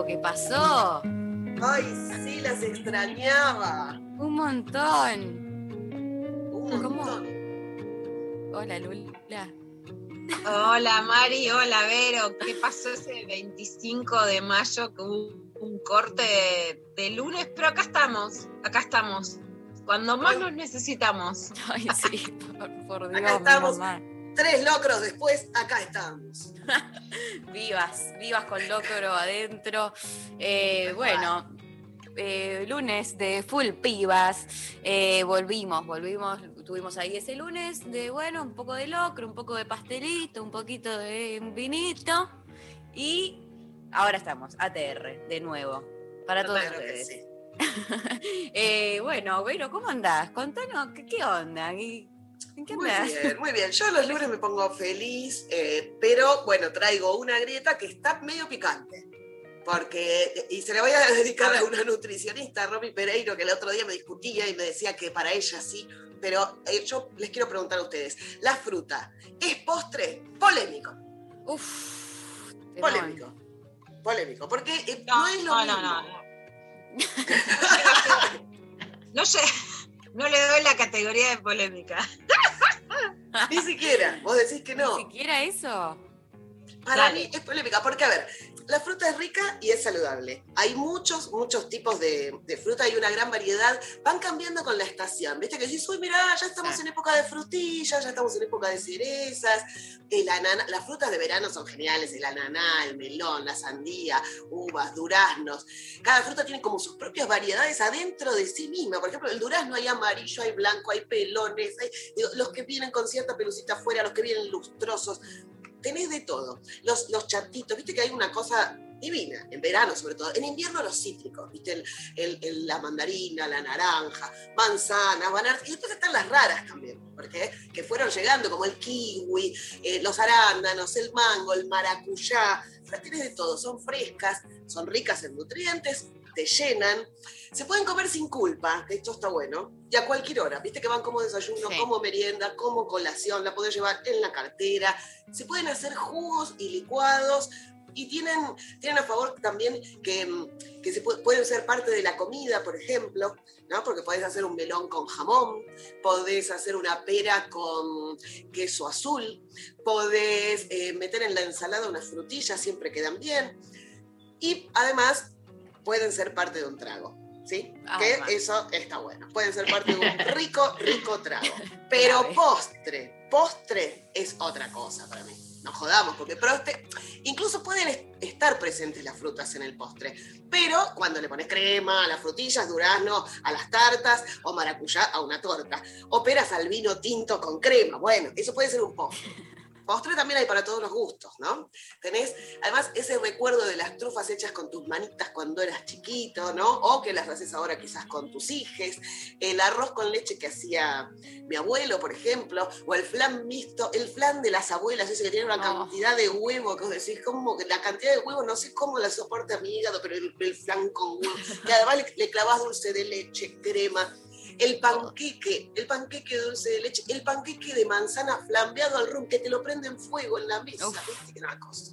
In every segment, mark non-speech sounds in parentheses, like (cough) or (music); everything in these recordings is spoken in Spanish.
tiempo que pasó? Ay, sí, las extrañaba. Un montón. Un ¿Cómo? montón. Hola, Lula. Hola Mari, hola Vero. ¿Qué pasó ese 25 de mayo que hubo un corte de, de lunes? Pero acá estamos, acá estamos. Cuando más nos necesitamos. Ay, sí, por, por Dios, Acá mi estamos. mamá. Tres locros después, acá estamos. (laughs) Vivas, vivas con locro adentro. Eh, bueno, eh, lunes de full pibas. Eh, volvimos, volvimos, tuvimos ahí ese lunes de, bueno, un poco de locro, un poco de pastelito, un poquito de vinito. Y ahora estamos, ATR, de nuevo, para todos Claro ustedes. sí. (laughs) Eh, bueno, Vero, ¿cómo andás? Contanos, ¿qué, qué onda? ¿Y- ¿En qué Muy bien, muy bien. Yo los lunes me pongo feliz, eh, pero bueno, traigo una grieta que está medio picante. Porque, y se la voy a dedicar a una nutricionista, Romy Pereiro, que el otro día me discutía y me decía que para ella sí. Pero eh, yo les quiero preguntar a ustedes: ¿la fruta es postre? Polémico. Uf. Polémico. Polémico. Porque eh, No, no, es lo no, mismo. no, no. (laughs) No sé, no le doy la categoría de polémica. Ni siquiera. Vos decís que no. ¿Ni siquiera eso? Para Dale. mí es polémica, porque a ver, la fruta es rica y es saludable. Hay muchos, muchos tipos de, de fruta, hay una gran variedad. Van cambiando con la estación. Viste que decís, uy, mira, ya estamos Sí. en época de frutillas, ya estamos en época de cerezas. El anana- las frutas de verano son geniales, el ananá, el melón, la sandía, uvas, duraznos. Cada fruta tiene como sus propias variedades adentro de sí misma. Por ejemplo, el durazno hay amarillo, hay blanco, hay pelones, hay digo, los que vienen con cierta pelucita afuera, los que vienen lustrosos tenés de todo. Los, los chatitos, viste que hay una cosa divina, en verano sobre todo. En invierno los cítricos, viste, el- el- la mandarina, la naranja, manzana, bananas. Y después están las raras también, porque que fueron llegando, como el kiwi, eh, los arándanos, el mango, el maracuyá. Las tienes de todo, son frescas, son ricas en nutrientes, te llenan. Se pueden comer sin culpa, que esto está bueno, y a cualquier hora. Viste que van como desayuno, Sí. como merienda, como colación, la podés llevar en la cartera. Se pueden hacer jugos y licuados y tienen, tienen a favor también que, mm, que se pu- pueden ser parte de la comida, por ejemplo, ¿no? porque podés hacer un melón con jamón, podés hacer una pera con queso azul, podés eh, meter en la ensalada unas frutillas, siempre quedan bien. Y además pueden ser parte de un trago. ¿Sí? Además. Que eso está bueno. Pueden ser parte de un (laughs) rico, rico trago. Pero postre, postre es otra cosa para mí. No jodamos, porque postre, incluso pueden est- estar presentes las frutas en el postre, pero cuando le pones crema a las frutillas, durazno a las tartas o maracuyá a una torta, o peras al vino tinto con crema, bueno, eso puede ser un postre. Postre también hay para todos los gustos, ¿no? Tenés, además, ese recuerdo de las trufas hechas con tus manitas cuando eras chiquito, ¿no? O que las haces ahora quizás con tus hijes, el arroz con leche que hacía mi abuelo, por ejemplo, o el flan mixto, el flan de las abuelas, ese que tiene una Oh. cantidad de huevo, que vos decís, como que la cantidad de huevo, no sé cómo la soporta mi hígado, pero el, el flan con huevo, y además le, le clavás dulce de leche, crema, el panqueque, el panqueque de dulce de leche, el panqueque de manzana flambeado al rum, que te lo prende en fuego en la mesa. ¿viste? Una cosa.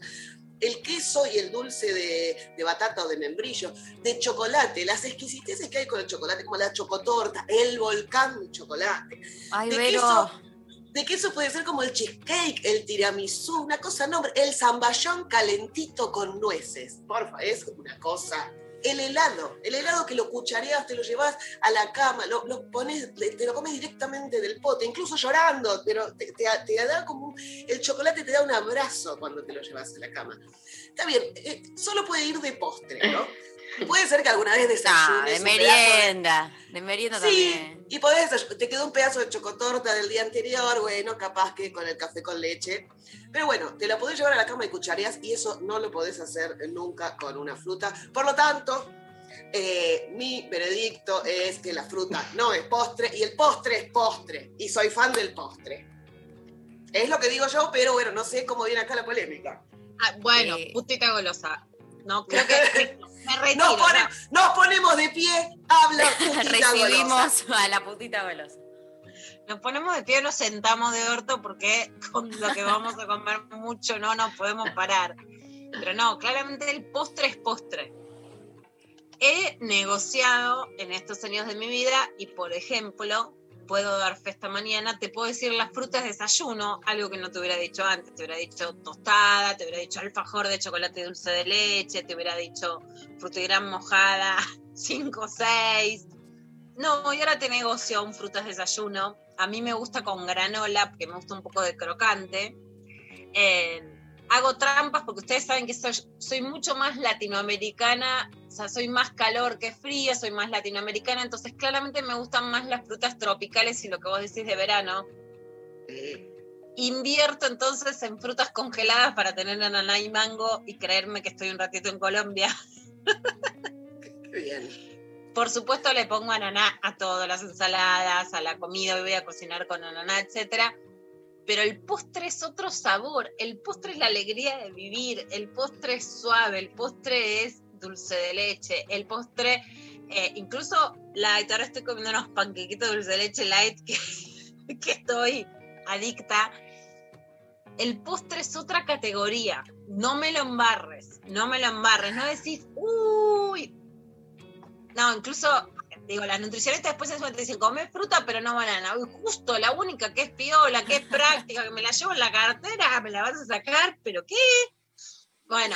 El queso y el dulce de, de batata o de membrillo, de chocolate, las exquisiteces que hay con el chocolate, como la chocotorta, el volcán de chocolate. Ay, De Vero. queso, de queso puede ser como el cheesecake, el tiramisú, una cosa, no, el zamballón calentito con nueces. Porfa, es una cosa el helado, el helado que lo cuchareas, te lo llevas a la cama, lo, lo pones, te lo comes directamente del pote, incluso llorando, pero te, te- da como, un- el chocolate te da un abrazo cuando te lo llevas a la cama. Está bien, eh, solo puede ir de postre, ¿no? (laughs) Puede ser que alguna vez No, desayunes de un pedazo de- merienda. De merienda Sí, también. y podés, te quedó un pedazo de chocotorta del día anterior, bueno, capaz que con el café con leche. Pero bueno, te la podés llevar a la cama y cuchareas y eso no lo podés hacer nunca con una fruta. Por lo tanto, eh, mi veredicto es que la fruta no es postre y el postre es postre. Y soy fan del postre. Es lo que digo yo, pero bueno, no sé cómo viene acá la polémica. Ah, bueno, Eh. putita golosa. No, creo (laughs) que retiro. Nos, pone- ya. nos ponemos de pie, habla (laughs) putita golosa. Recibimos a la putita golosa. Nos ponemos de pie, nos sentamos de orto porque con lo que vamos a comer mucho no nos podemos parar. Pero no, claramente el postre es postre. He negociado en estos años de mi vida y, por ejemplo, puedo dar fe esta mañana, te puedo decir las frutas de desayuno, algo que no te hubiera dicho antes. Te hubiera dicho tostada, te hubiera dicho alfajor de chocolate dulce de leche, te hubiera dicho frutigrán mojada, 5 o 6. No, y ahora te negocio un frutas de desayuno. A mí me gusta con granola, porque me gusta un poco de crocante. Eh, hago trampas porque ustedes saben que soy, soy mucho más latinoamericana, o sea, soy más calor que frío, soy más latinoamericana, entonces claramente me gustan más las frutas tropicales y lo que vos decís de verano. Invierto entonces en frutas congeladas para tener ananá y mango y creerme que estoy un ratito en Colombia. qué bien. Por supuesto le pongo ananá a todas las ensaladas, a la comida, voy a cocinar con ananá, etcétera. Pero el postre es otro sabor, el postre es la alegría de vivir, el postre es suave, el postre es dulce de leche, el postre, eh, incluso light, ahora estoy comiendo unos panquequitos de dulce de leche light que, (laughs) que estoy adicta. El postre es otra categoría, no me lo embarres, no me lo embarres, no decís, uy, no, incluso, digo, las nutricionistas después eso te dicen, come fruta pero no banana. Uy, justo, la única que es piola, que es (laughs) práctica, que me la llevo en la cartera, me la vas a sacar, pero ¿qué? Bueno,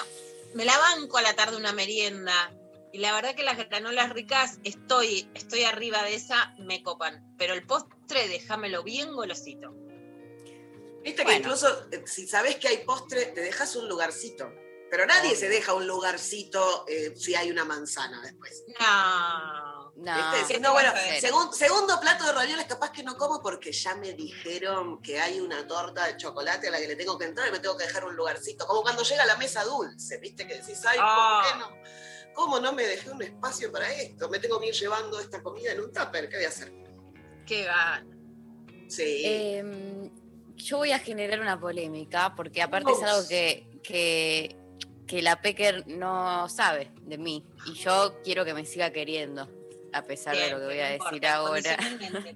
me la banco a la tarde una merienda. Y la verdad que las granolas ricas, estoy, estoy arriba de esa, me copan. Pero el postre, déjamelo bien golosito. Viste que incluso eh, si sabes que hay postre, te dejas un lugarcito. Pero nadie Obvio. se deja un lugarcito eh, si hay una manzana después. No. Segundo plato de ravioles capaz que no como porque ya me dijeron que hay una torta de chocolate a la que le tengo que entrar y me tengo que dejar un lugarcito. Como cuando llega la mesa dulce, ¿viste? Que decís, ay, Ah. ¿por qué no? ¿Cómo no me dejé un espacio para esto? Me tengo que ir llevando esta comida en un tupper, ¿qué voy a hacer? Qué gana. Sí. Eh, yo voy a generar una polémica, porque aparte es algo que, que, que la Pecker no sabe de mí. Y yo quiero que me siga queriendo, a pesar de lo que voy a decir ahora.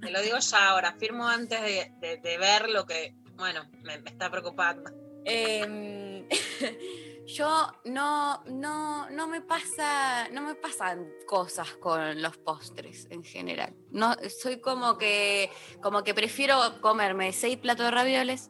Te lo digo ya ahora, firmo antes de, de- de ver lo que, bueno, me, me está preocupando. Em, (laughs) yo no, no, no me pasa, no me pasan cosas con los postres en general. No, soy como que, como que prefiero comerme seis platos de ravioles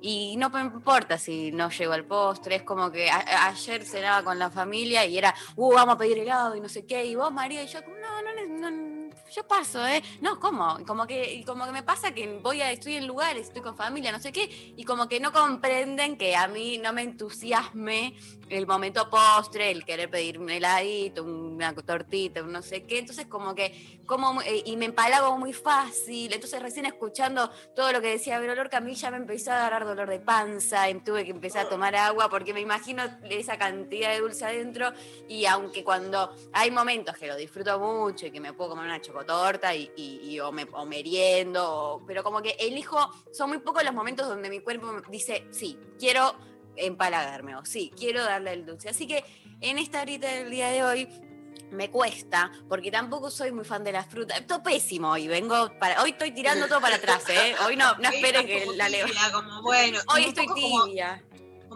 y no me importa si no llego al postre. Es como que a- ayer cenaba con la familia y era, uh, vamos a pedir helado y no sé qué. Y vos, María, y yo, no, no, no, yo paso, ¿eh? No, ¿cómo? Como que, como que me pasa que voy a, estoy en lugares, estoy con familia, no sé qué, y como que no comprenden que a mí no me entusiasme el momento postre, el querer pedir un heladito, una tortita, no sé qué. Entonces, como que, como, eh, y me empalago muy fácil. Entonces, recién escuchando todo lo que decía Vero Lorca, a mí ya me empezó a dar dolor de panza, y tuve que empezar a tomar agua, porque me imagino esa cantidad de dulce adentro. Y aunque cuando hay momentos que lo disfruto mucho y que me puedo comer una chocotorta y, y- y o, me, o meriendo, o- pero como que elijo, son muy pocos los momentos donde mi cuerpo dice, sí, quiero empalagarme o sí, quiero darle el dulce. Así que en esta horita del día de hoy me cuesta, porque tampoco soy muy fan de las frutas. Estoy pésimo hoy, vengo para, hoy estoy tirando todo para atrás, ¿eh? Hoy no, no (laughs) esperes que la tibia, como bueno. Hoy estoy como- tibia.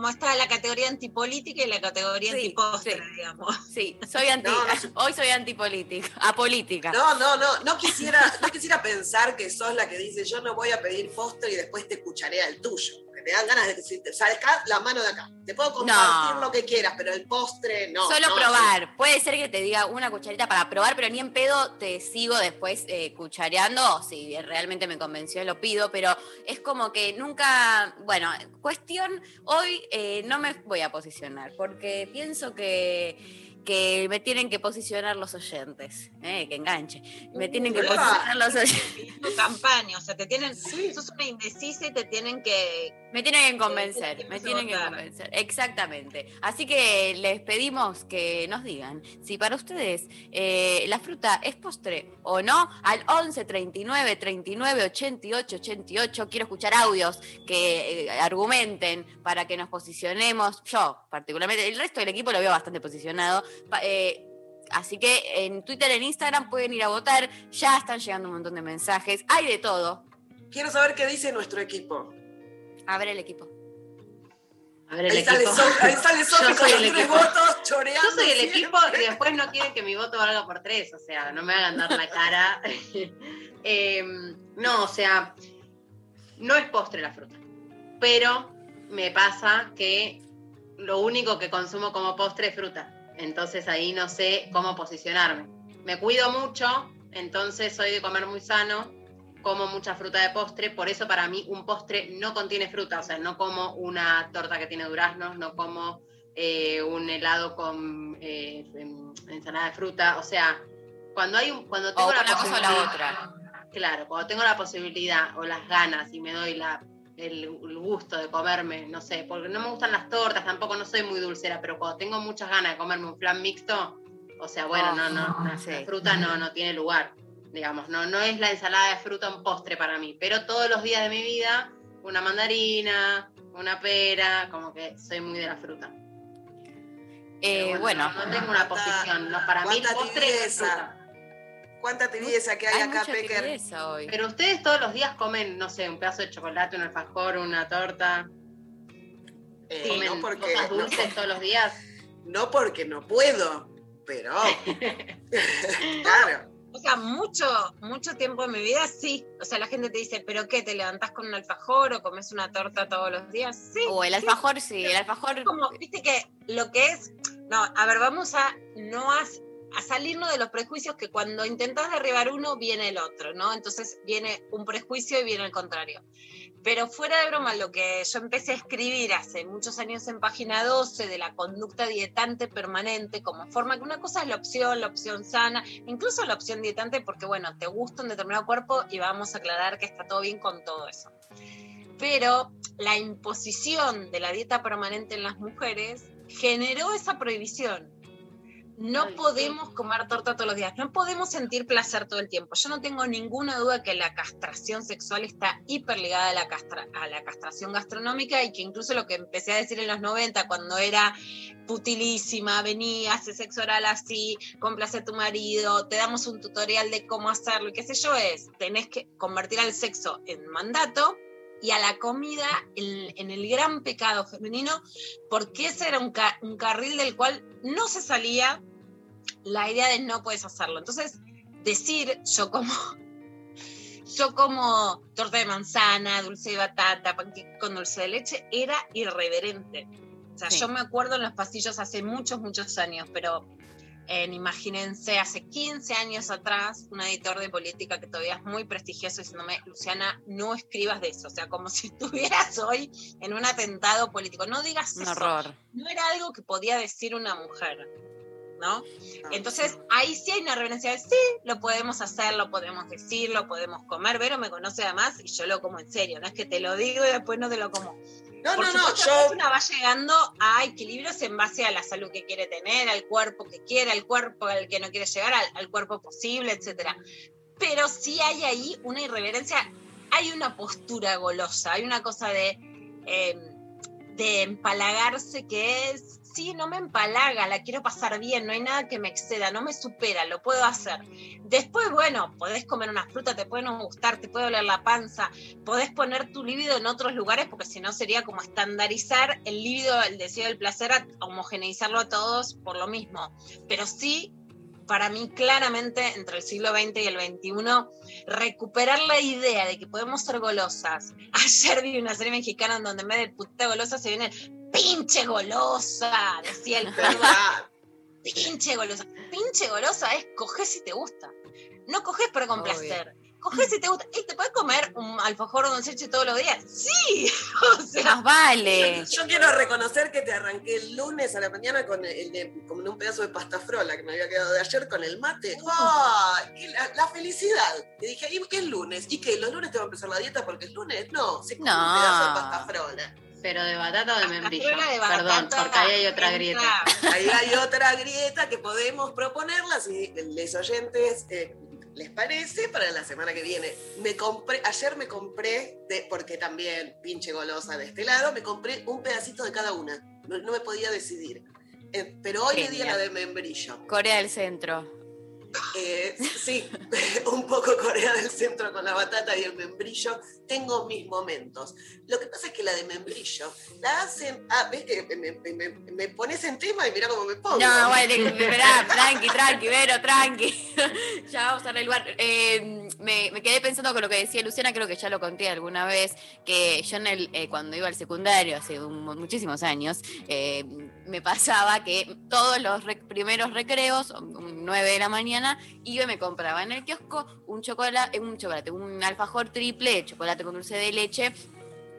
Como, está la categoría antipolítica y la categoría Sí, antipostre, sí. digamos. Sí, soy (laughs) anti, No, no (laughs) hoy soy antipolítica, apolítica. No, no, no, no quisiera, no quisiera pensar que sos la que dice yo no voy a pedir postre y después te cucharea el tuyo. Porque te dan ganas de decirte, sacar la mano de acá. Te puedo compartir No. lo que quieras, pero el postre no. Solo no, probar. Puede ser que te diga una cucharita para probar, pero ni en pedo te sigo después eh, cuchareando. Si realmente me convenció, lo pido, pero es como que nunca. Bueno, cuestión, hoy eh, no me voy a posicionar, porque pienso que. que me tienen que posicionar los oyentes, eh, que enganche. Me tienen que posicionar los oyentes. Es tu campaña, o sea, te tienen, Sí. sos una indecisa y te tienen que, Me tienen que convencer, Sí, me tienen que convencer, exactamente. Así que les pedimos que nos digan si para ustedes eh, la fruta es postre o no, al 11 39 39 88 88. Quiero escuchar audios que eh, argumenten para que nos posicionemos. Yo, particularmente, el resto del equipo lo veo bastante posicionado. Eh, Así que en Twitter, en Instagram pueden ir a votar. Ya están llegando un montón de mensajes. Hay de todo. Quiero saber qué dice nuestro equipo. A ver el equipo. A ver, el Ahí sale, equipo. Ahí sale (laughs) Sofi Yo con soy los el tres equipo. votos choreando. Yo soy el siempre. equipo y después no quieren que mi voto valga por tres, o sea, no me hagan dar la cara. (laughs) Em, no, o sea, no es postre la fruta, pero me pasa que lo único que consumo como postre es fruta, entonces ahí no sé cómo posicionarme. Me cuido mucho, entonces soy de comer muy sano, como mucha fruta de postre, por eso para mí un postre no contiene fruta, o sea, no como una torta que tiene duraznos, no como eh, un helado con eh, ensalada de fruta, o sea, cuando hay un, cuando O tengo la una cosa o la otra. Claro, cuando tengo la posibilidad o las ganas y me doy la, el, el gusto de comerme, no sé, porque no me gustan las tortas, tampoco no soy muy dulcera, pero cuando tengo muchas ganas de comerme un flan mixto, o sea, bueno, Oh, no, no, sí. la fruta no, no tiene lugar, digamos, no, no es la ensalada de fruta un postre para mí, pero todos los días de mi vida, una mandarina, una pera, como que soy muy de la fruta. Eh, bueno, no, no tengo una posición, no, para mí el postre es fruta. Cuánta tibieza que hay, hay acá, Pecker. hoy. Pero ustedes todos los días comen, no sé, un pedazo de chocolate, un alfajor, una torta. Eh, comen no, porque, cosas no, dulces todos los días. no porque no puedo, pero. (laughs) claro. O sea, mucho, mucho tiempo en mi vida sí. O sea, la gente te dice, ¿pero qué? ¿Te levantás con un alfajor o comes una torta todos los días? Sí. O el alfajor, sí, el alfajor. como, viste que lo que es, no, a ver, vamos a no a, a salirnos de los prejuicios que cuando intentás derribar uno viene el otro, ¿no? Entonces viene un prejuicio y viene el contrario. Pero fuera de broma, lo que yo empecé a escribir hace muchos años en página 12 de la conducta dietante permanente como forma que una cosa es la opción, la opción sana, incluso la opción dietante porque, bueno, te gusta un determinado cuerpo y vamos a aclarar que está todo bien con todo eso. Pero la imposición de la dieta permanente en las mujeres generó esa prohibición. No Ay, sí. podemos comer torta todos los días, no podemos sentir placer todo el tiempo. Yo no tengo ninguna duda que la castración sexual está hiper ligada a la, castra- a la castración gastronómica y que incluso lo que empecé a decir en los 90 cuando era putilísima, venía, hace sexo oral así, complace a tu marido, te damos un tutorial de cómo hacerlo y qué sé yo, es, tenés que convertir al sexo en mandato y a la comida en, en el gran pecado femenino, porque ese era un, ca- un carril del cual no se salía la idea de no puedes hacerlo. Entonces, decir yo como (laughs) yo como torta de manzana, dulce de batata, panqueque con dulce de leche, era irreverente. O sea, Sí. yo me acuerdo en los pasillos hace muchos, muchos años, pero en, imagínense, hace 15 años atrás, un editor de política que todavía es muy prestigioso diciéndome, Luciana, no escribas de eso. O sea, como si (laughs) estuvieras hoy en un atentado político. No digas Un eso. horror. No era algo que podía decir una mujer. ¿No? Entonces, ahí sí hay una reverencia de sí, lo podemos hacer, lo podemos decir, lo podemos comer. Vero me conoce además y yo lo como en serio, no es que te lo digo y después no te lo como. No, Por no, no, yo. una va llegando a equilibrios en base a la salud que quiere tener, al cuerpo que quiere, al cuerpo al que no quiere llegar, al, al cuerpo posible, etcétera. Pero sí hay ahí una irreverencia, hay una postura golosa, hay una cosa de, eh, de empalagarse que es, no me empalaga, la quiero pasar bien, no hay nada que me exceda, no me supera, lo puedo hacer. Después, bueno, podés comer una fruta, te puede no gustar, te puede doler la panza, podés poner tu líbido en otros lugares porque si no sería como estandarizar el líbido, el deseo del placer, a homogeneizarlo a todos por lo mismo. Pero sí para mí claramente entre el siglo XX y el XXI, recuperar la idea de que podemos ser golosas. (laughs) Ayer vi una serie mexicana en donde en vez de puta golosa se viene pinche golosa, decía el (laughs) perro. pinche golosa. Pinche golosa es coger si te gusta. No coges para complacer. Coges si te gusta. ¿Y te puedes comer un alfajor o un leche todos los días? Sí. (laughs) O sea, Nos vale. Yo quiero reconocer que te arranqué el lunes a la mañana con, el de, con un pedazo de pasta frola que me había quedado de ayer con el mate. Y la, la felicidad. Y dije, ¿y qué es lunes? ¿Y qué? ¿Los lunes te va a empezar la dieta porque es lunes? No, se come No. un pedazo de pasta frola. Pero de batata o de membrillo. Perdón, porque ahí hay otra grieta. (laughs) Ahí hay otra grieta que podemos proponerla si les oyentes eh, les parece para la semana que viene. Me compré, ayer me compré, de- porque también pinche golosa de este lado, me compré un pedacito de cada una. No, no me podía decidir. Eh, pero hoy le di a la de membrillo. Corea del Centro. Eh, sí, (laughs) un poco Corea del Centro con la batata y el membrillo. Tengo mis momentos. Lo que pasa es que la de membrillo la hacen. Ah, ves que me, pones en tema y mira cómo me pongo. No, bueno, esperá, tranqui, tranqui, Vero, tranqui. (laughs) ya vamos a lugar. Eh, me, me quedé pensando con lo que decía Luciana, creo que ya lo conté alguna vez, que yo eh, cuando iba al secundario, hace muchísimos años, eh, me pasaba que todos los primeros recreos, um, 9 de la mañana, iba y me compraba en el kiosco un chocolate, un chocolate, un alfajor triple chocolate con dulce de leche,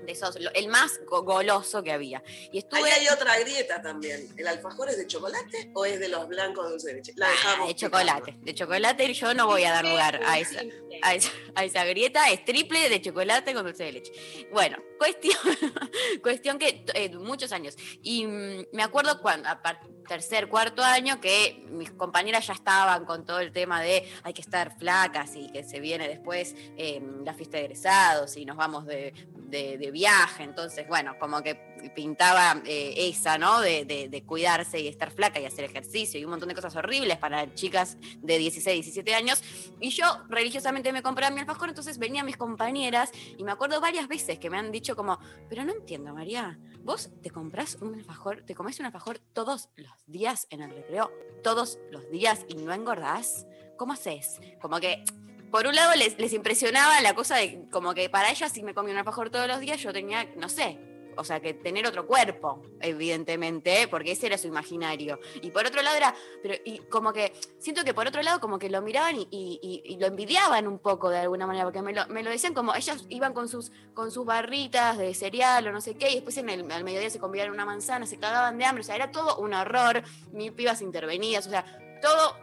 de esos, lo- el más go- goloso que había. Y Ahí estuve hay otra grieta también. ¿El alfajor es de chocolate o es de los blancos dulce de leche? La Ah, de chocolate. De chocolate yo no voy a dar lugar a esa, a esa, a esa grieta. Es triple de chocolate con dulce de leche. Bueno, cuestión, (laughs) cuestión que eh, muchos años. Y mm, me acuerdo cuando, a tercer, cuarto año, que mis compañeras ya estaban con todo el tema de hay que estar flacas y que se viene después eh, la fiesta de egresados y nos vamos de, de- de viaje. Entonces, bueno, como que pintaba eh, esa, ¿no? De, de- de cuidarse y estar flaca y hacer ejercicio y un montón de cosas horribles para chicas de 16, 17 años. Y yo religiosamente me compraba mi alfajor, entonces venían mis compañeras y me acuerdo varias veces que me han dicho como, pero no entiendo, María, vos te compras un alfajor, te comes un alfajor todos los días en el recreo, todos los días y no engordás. ¿Cómo haces? Como que por un lado les, les impresionaba la cosa de como que para ellas si me comía un alfajor todos los días yo tenía, no sé, o sea, que tener otro cuerpo, evidentemente, porque ese era su imaginario. Y por otro lado era, pero y como que, siento que por otro lado como que lo miraban y lo envidiaban un poco de alguna manera, porque me lo, me lo decían como, ellas iban con sus, con sus barritas de cereal o no sé qué, y después en el, al mediodía se comían una manzana, se cagaban de hambre, o sea, era todo un horror, mil pibas intervenidas, o sea, todo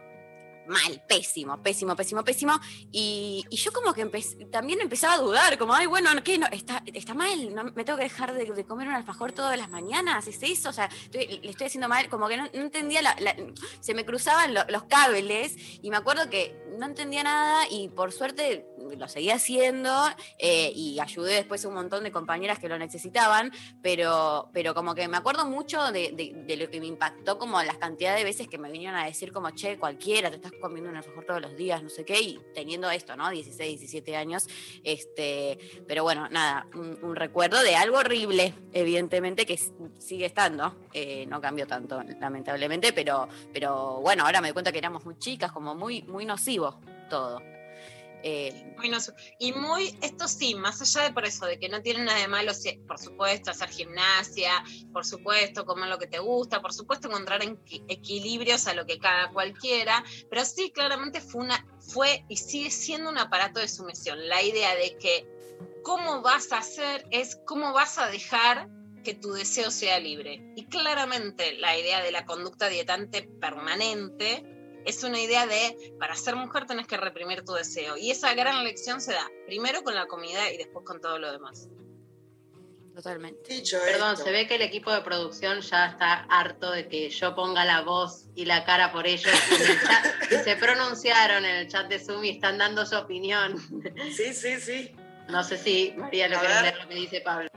mal, pésimo, pésimo, pésimo, pésimo. Y, y yo como que también empezaba a dudar, como, ay, bueno, ¿qué? No, está, está mal, me tengo que dejar de, de comer un alfajor todas las mañanas, ¿es eso? O sea, le estoy haciendo mal, como que no, entendía, la- se me cruzaban lo- los cables y me acuerdo que no entendía nada y por suerte lo seguía haciendo eh, y ayudé después a un montón de compañeras que lo necesitaban, pero, pero como que me acuerdo mucho de, de- de lo que me impactó, como las cantidades de veces que me vinieron a decir como, che, cualquiera, te estás comiendo un alfajor todos los días, no sé qué, y teniendo esto, ¿no? 16, 17 años, este, pero bueno, nada, un, recuerdo de algo horrible, evidentemente, que sigue estando, eh, no cambió tanto, lamentablemente, pero, pero bueno, ahora me doy cuenta que éramos muy chicas, como muy, muy nocivo todo. Eh, Muy noso- y muy, esto sí, más allá de por eso, de que no tiene nada de malo, por supuesto, hacer gimnasia, por supuesto, comer lo que te gusta, por supuesto, encontrar equi- equilibrios a lo que cada cualquiera, pero sí, claramente fue, una, fue y sigue siendo un aparato de sumisión. La idea de que cómo vas a hacer es cómo vas a dejar que tu deseo sea libre. Y claramente la idea de la conducta dietante permanente es una idea de, para ser mujer tenés que reprimir tu deseo. Y esa gran lección se da primero con la comida y después con todo lo demás. totalmente. Dicho Perdón, esto, se ve que el equipo de producción ya está harto de que yo ponga la voz y la cara por ellos. Y en el chat- y (laughs) se pronunciaron en el chat de Zoom y están dando su opinión. Sí, sí, sí. No sé si María lo A quiere ver. leer lo que dice Pablo.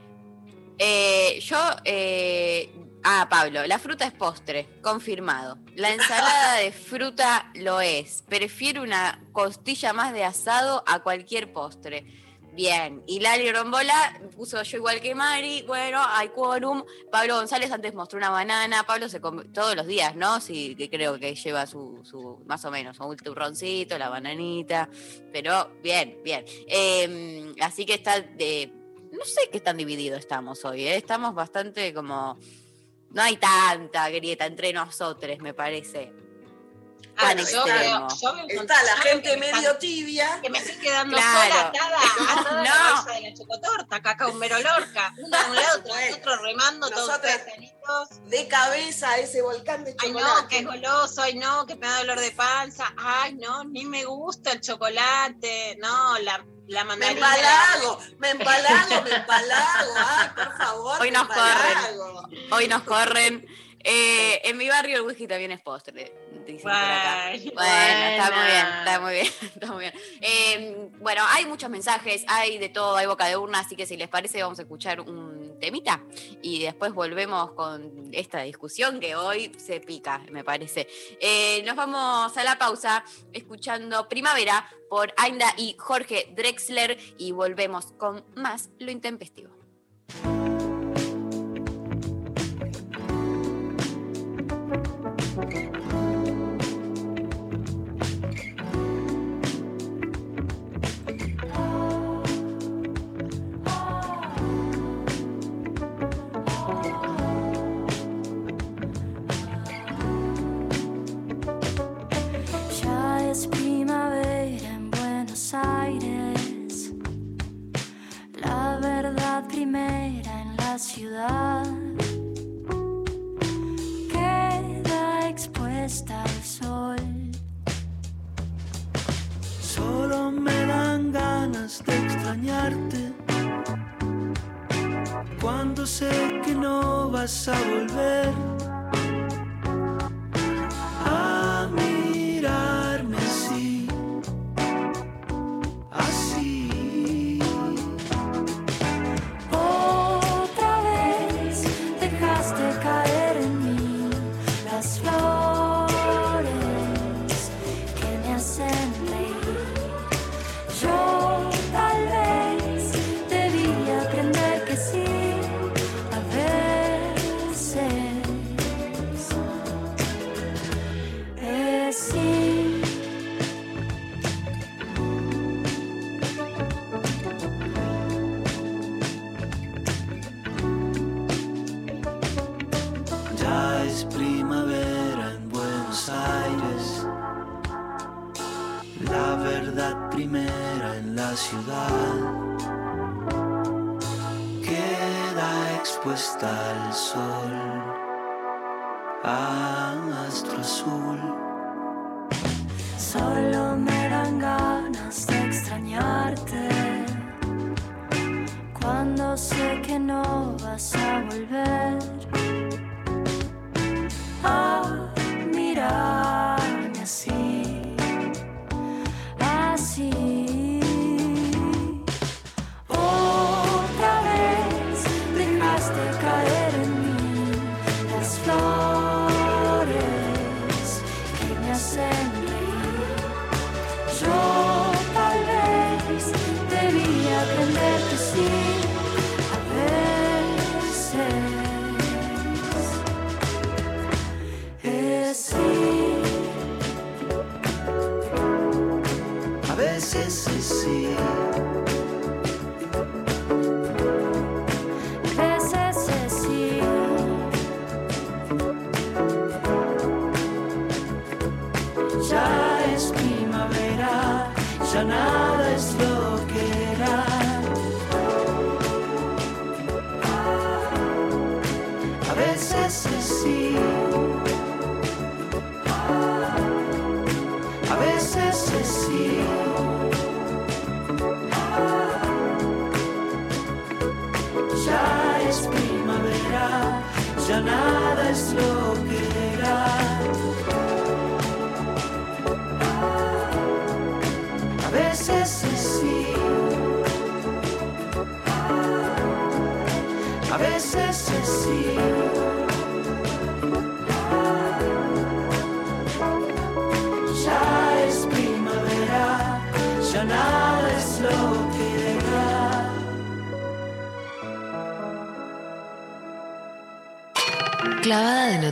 Eh, yo, eh, ah, Pablo, la fruta es postre, confirmado. La ensalada de fruta lo es. Prefiero una costilla más de asado a cualquier postre. Bien, y Lali Rombola puso yo igual que Mari, bueno, hay quórum. Pablo González antes mostró una banana, Pablo se come todos los días, ¿no? Sí, que creo que lleva su, su más o menos, un turroncito, la bananita, pero bien, bien. Eh, así que está de, no sé qué tan dividido estamos hoy, ¿eh? estamos bastante como, no hay tanta grieta entre nosotros, me parece. Ah, Tan yo veo- yo veo Está la gente que me medio tibia. Que me estoy quedando Claro. sola atada, atada a la (laughs) No. bolsa de la chocotorta, caca un mero lorca. Uno de un lado, otro de otro remando, todos solitos. De cabeza a ese volcán de Ay, chocolate. no, que es goloso, ay, no, que me da dolor de panza. Ay, no, ni me gusta el chocolate. No, la, la Me empalago, me empalago, me empalago. Ay, por favor. Hoy nos corren. Hoy nos corren. Eh, en mi barrio el whisky también es postre, dicen por acá. Ay, Bueno, está muy bien, está muy bien, (laughs) está muy bien. Eh, bueno, hay muchos mensajes, hay de todo, hay boca de urna, así que si les parece vamos a escuchar un temita y después volvemos con esta discusión que hoy se pica, me parece. Eh, nos vamos a la pausa escuchando Primavera por Ainda y Jorge Drexler y volvemos con más Lo Intempestivo. Que no vas a volver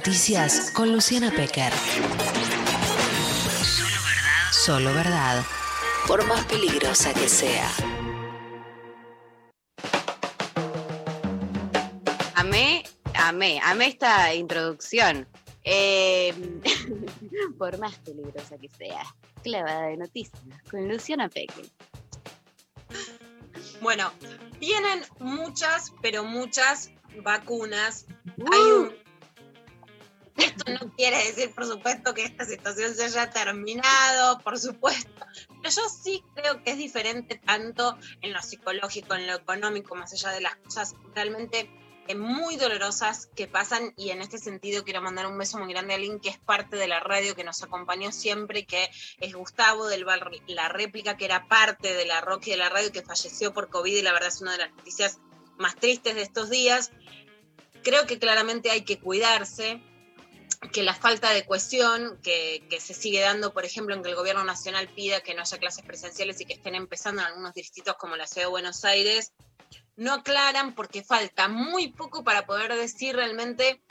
noticias con Luciana Pecker. Solo verdad. Solo verdad. Por más peligrosa que sea. Amé, amé, amé esta introducción. Eh, (laughs) por más peligrosa que sea. Clavada de noticias con Luciana Peque. Bueno, vienen muchas, pero muchas vacunas. Hay un- quiere decir, por supuesto, que esta situación se haya terminado, por supuesto. Pero yo sí creo que es diferente tanto en lo psicológico, en lo económico, más allá de las cosas realmente eh, muy dolorosas que pasan. Y en este sentido quiero mandar un beso muy grande a alguien que es parte de la radio, que nos acompañó siempre, que es Gustavo del Bar La Réplica, que era parte de la rock y de la radio, que falleció por COVID y la verdad es una de las noticias más tristes de estos días. Creo que claramente hay que cuidarse, que la falta de cohesión que, se sigue dando, por ejemplo, en que el gobierno nacional pida que no haya clases presenciales y que estén empezando en algunos distritos como la ciudad de Buenos Aires, no aclaran porque falta muy poco para poder decir realmente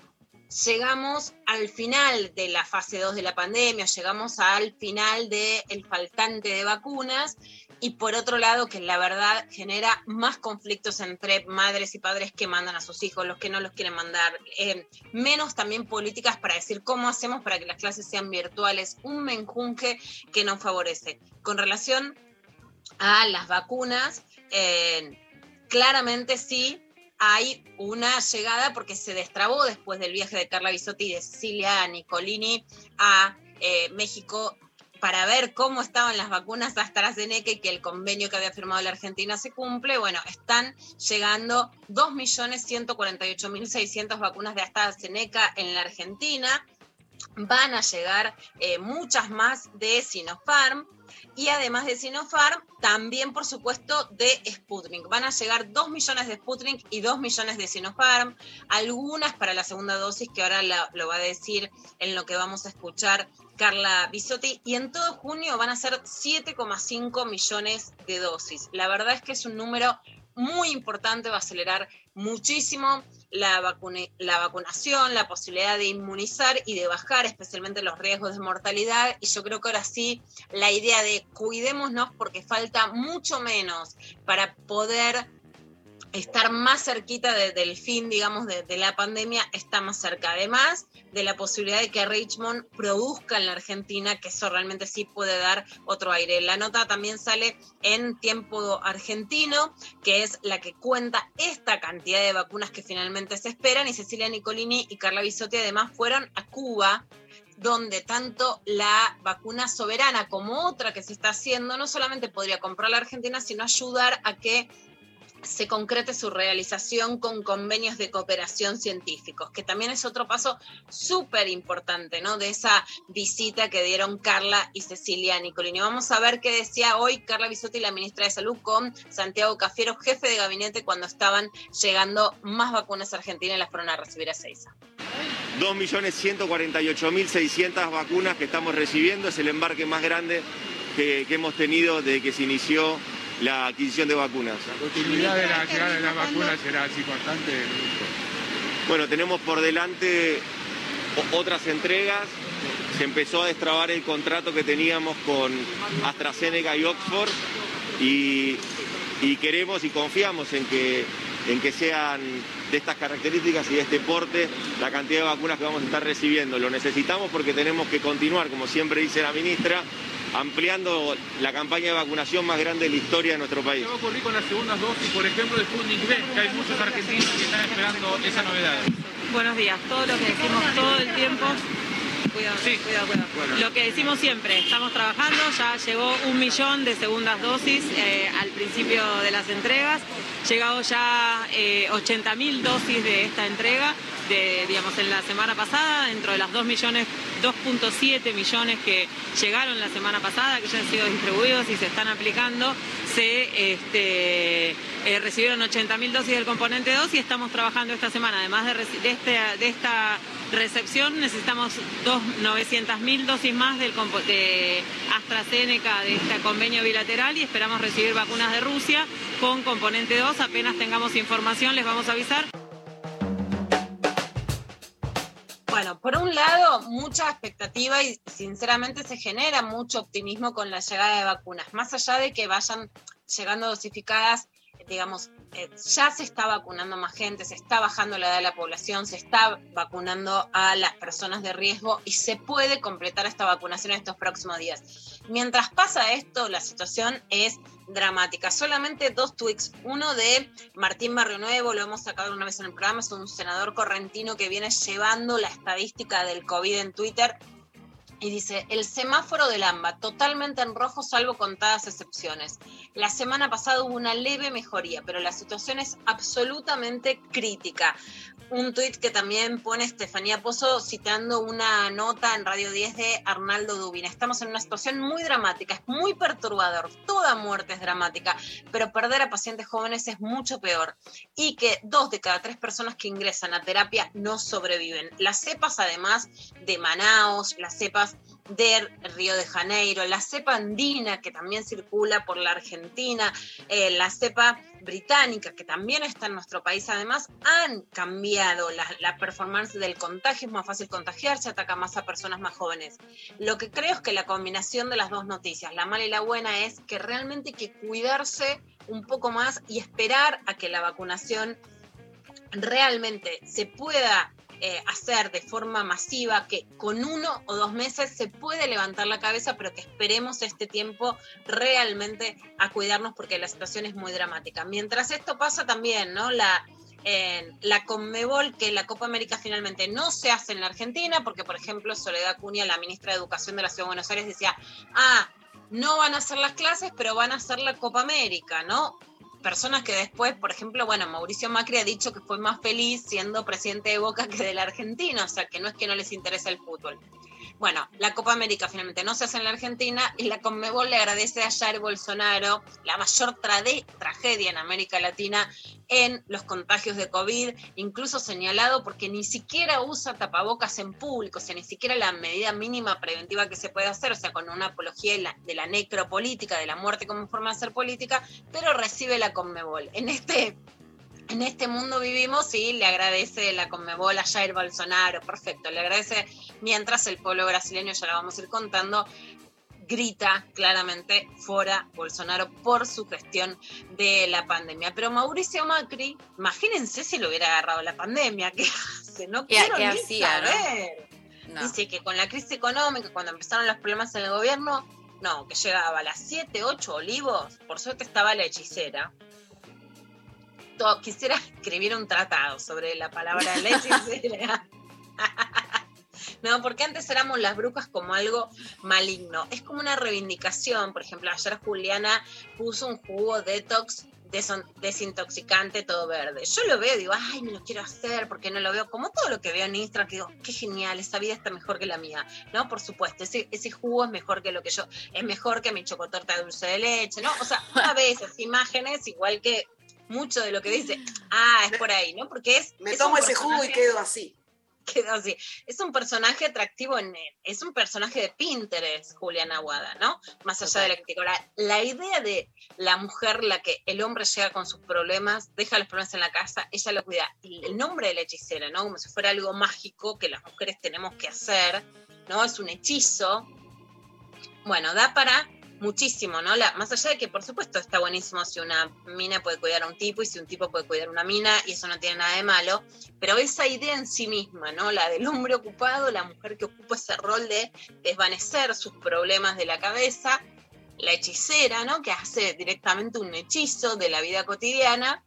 llegamos al final de la fase 2 de la pandemia, llegamos al final del faltante de vacunas y por otro lado que la verdad genera más conflictos entre madres y padres que mandan a sus hijos, los que no los quieren mandar, eh, menos también políticas para decir cómo hacemos para que las clases sean virtuales, un menjunje que nos favorece. Con relación a las vacunas, eh, claramente sí hay una llegada porque se destrabó después del viaje de Carla Bisotti y de Cecilia Nicolini a eh, México para ver cómo estaban las vacunas AstraZeneca y que el convenio que había firmado la Argentina se cumple. Bueno, están llegando 2.148.600 vacunas de AstraZeneca en la Argentina. Van a llegar eh, muchas más de Sinopharm y además de Sinopharm, también por supuesto de Sputnik. Van a llegar 2 millones de Sputnik y 2 millones de Sinopharm, algunas para la segunda dosis que ahora lo va a decir en lo que vamos a escuchar Carla Bisotti, y en todo junio van a ser 7,5 millones de dosis. La verdad es que es un número muy importante, va a acelerar muchísimo la, vacune- la vacunación, la posibilidad de inmunizar y de bajar especialmente los riesgos de mortalidad. Y yo creo que ahora sí, la idea de cuidémonos porque falta mucho menos para poder estar más cerquita de- del fin, digamos, de, de la pandemia, está más cerca. Además de la posibilidad de que Richmond produzca en la Argentina, que eso realmente sí puede dar otro aire. La nota también sale en tiempo argentino, que es la que cuenta esta cantidad de vacunas que finalmente se esperan, y Cecilia Nicolini y Carla Bisotti además fueron a Cuba donde tanto la vacuna soberana como otra que se está haciendo no solamente podría comprar la Argentina, sino ayudar a que se concrete su realización con convenios de cooperación científicos, que también es otro paso súper importante, ¿no? De esa visita que dieron Carla y Cecilia Nicolini. Vamos a ver qué decía hoy Carla Bisotti, la ministra de Salud, con Santiago Cafiero, jefe de gabinete, cuando estaban llegando más vacunas a Argentina y las fueron a recibir a Seiza. 2.148.600 vacunas que estamos recibiendo. Es el embarque más grande que hemos tenido desde que se inició la adquisición de vacunas. La continuidad de la llegada de las vacunas será así constante. Bueno, tenemos por delante otras entregas. Se empezó a destrabar el contrato que teníamos con AstraZeneca y Oxford y, y queremos y confiamos en que, en que sean de estas características y de este porte la cantidad de vacunas que vamos a estar recibiendo. Lo necesitamos porque tenemos que continuar, como siempre dice la ministra, ampliando la campaña de vacunación más grande de la historia de nuestro país. ¿Qué va a ocurrir con las segundas dosis, por ejemplo, de Sputnik V? Que hay muchos argentinos que están esperando esa novedad. Buenos días, todo lo que decimos todo el tiempo. Cuidado, cuidado, cuidado. Bueno. Lo que decimos siempre, estamos trabajando, ya llegó un millón de segundas dosis eh, al principio de las entregas, llegado ya eh, 80 mil dosis de esta entrega, digamos, en la semana pasada, dentro de las 2 millones, 2.7 millones que llegaron la semana pasada, que ya han sido distribuidos y se están aplicando, se este, eh, recibieron 80 mil dosis del componente 2 y estamos trabajando esta semana, además de, este, de esta recepción necesitamos dos 900 mil dosis más del de AstraZeneca de este convenio bilateral y esperamos recibir vacunas de Rusia con componente 2. Apenas tengamos información les vamos a avisar. Bueno, por un lado, mucha expectativa y sinceramente se genera mucho optimismo con la llegada de vacunas, más allá de que vayan llegando dosificadas, digamos, eh, ya se está vacunando más gente, se está bajando la edad de la población, se está vacunando a las personas de riesgo y se puede completar esta vacunación en estos próximos días. Mientras pasa esto, la situación es dramática. Solamente dos tweets. Uno de Martín Barrio Nuevo, lo hemos sacado una vez en el programa, es un senador correntino que viene llevando la estadística del COVID en Twitter y dice, el semáforo del AMBA, totalmente en rojo salvo contadas excepciones. La semana pasada hubo una leve mejoría, pero la situación es absolutamente crítica. Un tuit que también pone Estefanía Pozo citando una nota en Radio 10 de Arnaldo Dubin. Estamos en una situación muy dramática, es muy perturbador, toda muerte es dramática, pero perder a pacientes jóvenes es mucho peor. Y que dos de cada tres personas que ingresan a terapia no sobreviven. Las cepas además de Manaos, las cepas de Río de Janeiro, la cepa andina que también circula por la Argentina, eh, la cepa británica que también está en nuestro país, además han cambiado la, la, performance del contagio, es más fácil contagiarse, ataca más a personas más jóvenes. Lo que creo es que la combinación de las dos noticias, la mala y la buena, es que realmente hay que cuidarse un poco más y esperar a que la vacunación realmente se pueda eh, hacer de forma masiva, que con uno o dos meses se puede levantar la cabeza, pero que esperemos este tiempo realmente a cuidarnos porque la situación es muy dramática. Mientras esto pasa también, ¿no? La, eh, la Conmebol, que la Copa América finalmente no se hace en la Argentina, porque por ejemplo Soledad Cunha, la ministra de Educación de la Ciudad de Buenos Aires, decía, ah, no van a hacer las clases, pero van a hacer la Copa América, ¿no? Personas que después, por ejemplo, bueno, Mauricio Macri ha dicho que fue más feliz siendo presidente de Boca que de la Argentina, o sea, que no es que no les interesa el fútbol. Bueno, la Copa América finalmente no se hace en la Argentina y la Conmebol le agradece a Jair Bolsonaro la mayor tragedia en América Latina en los contagios de COVID, incluso señalado porque ni siquiera usa tapabocas en público, o sea, ni siquiera la medida mínima preventiva que se puede hacer, o sea, con una apología de la, de la necropolítica, de la muerte como forma de hacer política, pero recibe la Conmebol. En este en este mundo vivimos y le agradece la Conmebol a Jair Bolsonaro, perfecto, le agradece mientras el pueblo brasileño, ya lo vamos a ir contando, grita claramente fuera Bolsonaro por su gestión de la pandemia. Pero Mauricio Macri, imagínense si lo hubiera agarrado la pandemia, ¿qué hace? No quiero ¿Qué ni hacía, saber. No. Dice que con la crisis económica, cuando empezaron los problemas en el gobierno, no, que llegaba a las 7, 8 olivos, por suerte estaba la hechicera, quisiera (laughs) escribir un tratado sobre la palabra. (laughs) No, porque antes éramos las brujas como algo maligno. Es como una reivindicación. Por ejemplo, ayer Juliana puso un jugo detox desintoxicante todo verde. Yo lo veo digo, ay, me lo quiero hacer porque no lo veo. Como todo lo que veo en Instagram, que digo, qué genial, esa vida está mejor que la mía. No, por supuesto, ese, ese jugo es mejor que lo que yo, es mejor que mi chocotorta de dulce de leche, ¿no? O sea, una vez esas imágenes, igual que mucho de lo que dice, ah, es por ahí, ¿no? Porque es. Me es tomo ese jugo y quedo así. quedó así. Es un personaje atractivo, en, es un personaje de Pinterest, Juliana Aguada, ¿no? Más allá de la crítica. Ahora, la idea de la mujer, la que el hombre llega con sus problemas, deja los problemas en la casa, ella lo cuida. Y el nombre de la hechicera, ¿no? Como si fuera algo mágico que las mujeres tenemos que hacer, ¿no? Es un hechizo. Bueno, da para muchísimo, ¿no? La, más allá de que, por supuesto, está buenísimo si una mina puede cuidar a un tipo y si un tipo puede cuidar a una mina, y eso no tiene nada de malo, pero esa idea en sí misma, ¿no? La del hombre ocupado, la mujer que ocupa ese rol de desvanecer sus problemas de la cabeza, la hechicera, ¿no? Que hace directamente un hechizo de la vida cotidiana.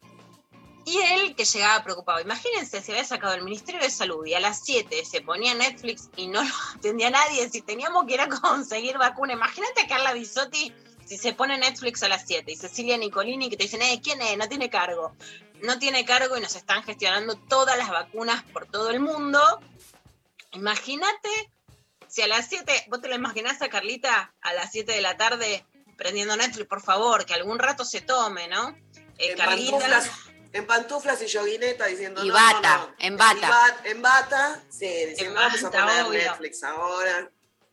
Y él que llegaba preocupado. Imagínense si había sacado el Ministerio de Salud y a las 7 se ponía Netflix y no (laughs) lo atendía nadie, si teníamos que ir a conseguir vacuna. Imagínate a Carla Bisotti si se pone Netflix a las 7 y Cecilia Nicolini que te dicen, eh, ¿quién es? No tiene cargo. No tiene cargo y nos están gestionando todas las vacunas por todo el mundo. Imagínate si a las 7, vos te lo imaginás a Carlita a las 7 de la tarde prendiendo Netflix, por favor, que algún rato se tome, ¿no? Eh, Carlita, pantuflas, en pantuflas y yoguineta diciendo Y no, bata, no, no. en bata. Y ba- en bata, sí, diciendo En vamos a poner obvio. Netflix ahora.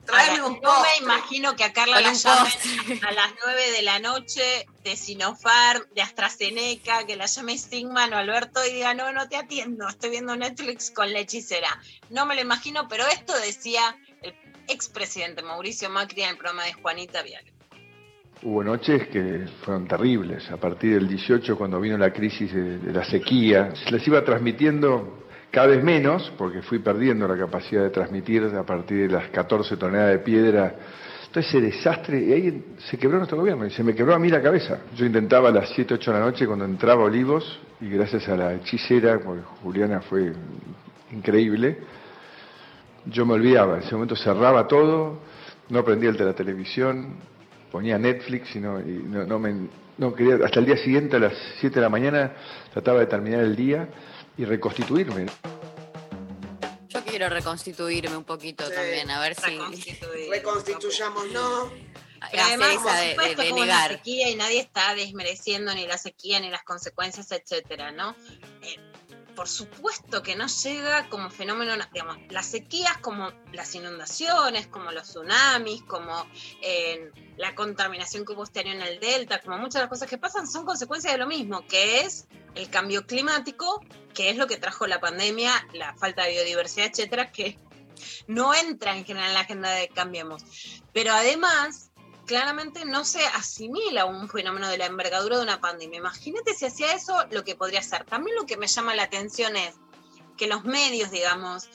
Tráeme Ahora, un no me imagino que a Carla la llamen (laughs) a las 9 de la noche de Sinopharm, de AstraZeneca, que la llame Stigman o Alberto y diga, no, no te atiendo, estoy viendo Netflix con la hechicera. No me lo imagino, pero esto decía el expresidente Mauricio Macri en el programa de Juanita Viale. Hubo noches que fueron terribles. A partir del 18, cuando vino la crisis de, la sequía, se les iba transmitiendo cada vez menos, porque fui perdiendo la capacidad de transmitir a partir de las 14 toneladas de piedra. Todo ese desastre, y ahí se quebró nuestro gobierno, y se me quebró a mí la cabeza. Yo intentaba a las 7, 8 de la noche cuando entraba Olivos, y gracias a la hechicera, porque Juliana fue increíble, yo me olvidaba, en ese momento cerraba todo, no prendía el de la televisión, ponía Netflix y no, y no, no me, no quería, hasta el día siguiente a las 7 de la mañana trataba de terminar el día y reconstituirme. Yo quiero reconstituirme un poquito Sí. también, a ver si. Reconstituyámonos. Pero además, por de- de- como una sequía y nadie está desmereciendo ni la sequía ni las consecuencias, etcétera, ¿no? Eh, por supuesto que no llega como fenómeno, digamos, las sequías como las inundaciones, como los tsunamis, como eh, la contaminación que hubo este año en el delta, como muchas de las cosas que pasan son consecuencias de lo mismo, que es el cambio climático, que es lo que trajo la pandemia, la falta de biodiversidad, etcétera, que no entra en general en la agenda de Cambiemos. Pero además, claramente no se asimila un fenómeno de la envergadura de una pandemia. Imagínate si hacía eso lo que podría ser. También lo que me llama la atención es que los medios, digamos,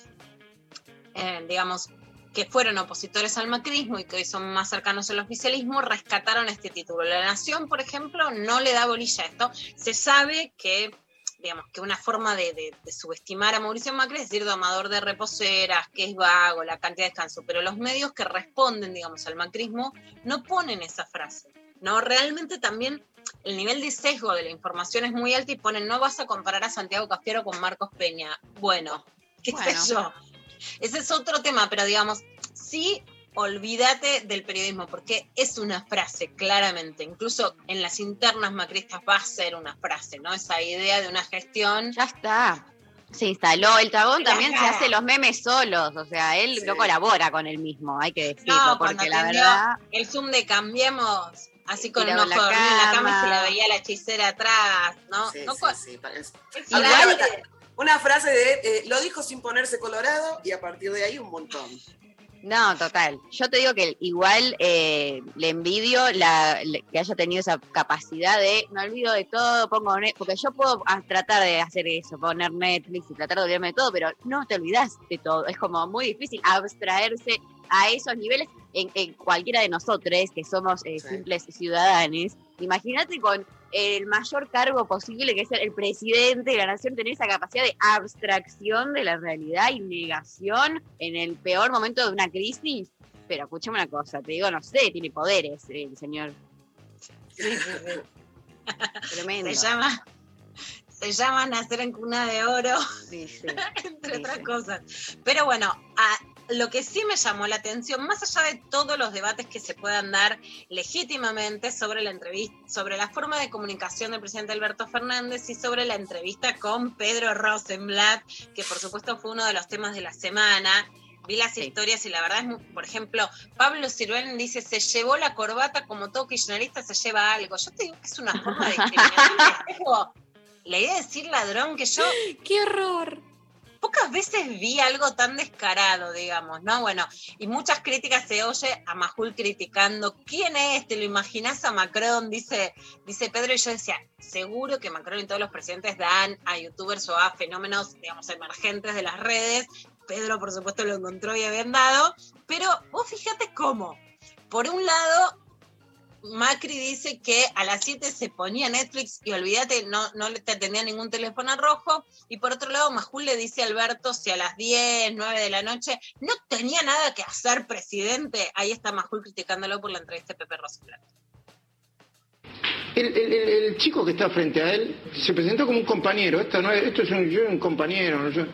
eh, digamos, que fueron opositores al macrismo y que hoy son más cercanos al oficialismo, rescataron este título. La Nación, por ejemplo, no le da bolilla a esto. Se sabe que digamos, que una forma de, de- de subestimar a Mauricio Macri es decir domador de reposeras, que es vago, la cantidad de descanso, pero los medios que responden, digamos, al macrismo no ponen esa frase. No, realmente también el nivel de sesgo de la información es muy alto y ponen, no vas a comparar a Santiago Cafiero con Marcos Peña. Bueno, (laughs) qué Bueno. sé yo. Ese es otro tema, pero digamos, sí olvídate del periodismo, porque es una frase, claramente. Incluso en las internas macristas va a ser una frase, ¿no? Esa idea de una gestión. Ya está. Se instaló. El La también se hace los memes solos. O sea, él Sí. no colabora con él mismo, hay que decirlo. No, porque la verdad. el Zoom de Cambiemos, así con un ojo en la dormido en la cama se la veía la hechicera atrás, ¿no? Sí, No sí. Una frase de, eh, lo dijo sin ponerse colorado y a partir de ahí un montón. No, total. Yo te digo que igual eh, le envidio la, que haya tenido esa capacidad de me olvido de todo, pongo porque yo puedo ah, tratar de hacer eso, poner Netflix y tratar de olvidarme de todo, pero no te olvidas de todo. Es como muy difícil abstraerse a esos niveles en, en cualquiera de nosotros que somos eh, Sí. simples ciudadanos. Imagínate con el mayor cargo posible, que es el presidente de la nación, tener esa capacidad de abstracción de la realidad y negación en el peor momento de una crisis. Pero escúchame una cosa, te digo, no sé, tiene poderes el señor. (laughs) Tremendo. Se llama, se llama Nacer en Cuna de Oro, Sí, sí. (laughs) entre Sí, otras sí. cosas. Pero bueno, a- lo que sí me llamó la atención, más allá de todos los debates que se puedan dar legítimamente sobre la entrevista, sobre la forma de comunicación del presidente Alberto Fernández y sobre la entrevista con Pedro Rosenblatt, que por supuesto fue uno de los temas de la semana. Vi las Sí. historias y la verdad es, por ejemplo, Pablo Ciruelen dice, se llevó la corbata como todo kirchnerista se lleva algo. Yo te digo que es una forma de (laughs) discriminación. La idea de decir ladrón que yo ¡Qué horror! Pocas veces vi algo tan descarado, digamos, ¿no? Bueno, y muchas críticas se oye a Majul criticando, ¿quién es? ¿Te lo imaginás a Macron? Dice, dice Pedro, y yo decía, seguro que Macron y todos los presidentes dan a youtubers o a fenómenos, digamos, emergentes de las redes. Pedro, por supuesto, lo encontró y habían dado, pero vos fíjate cómo. Por un lado, Macri dice que a las 7 se ponía Netflix y olvídate, no, no te atendía ningún teléfono rojo. Y por otro lado, Majul le dice a Alberto si a las 10, 9 de la noche no tenía nada que hacer, presidente. Ahí está Majul criticándolo por la entrevista de Pepe Rosenblatt. El, chico que está frente a él se presentó como un compañero. Esto, no es, esto es un, yo un compañero. no yo-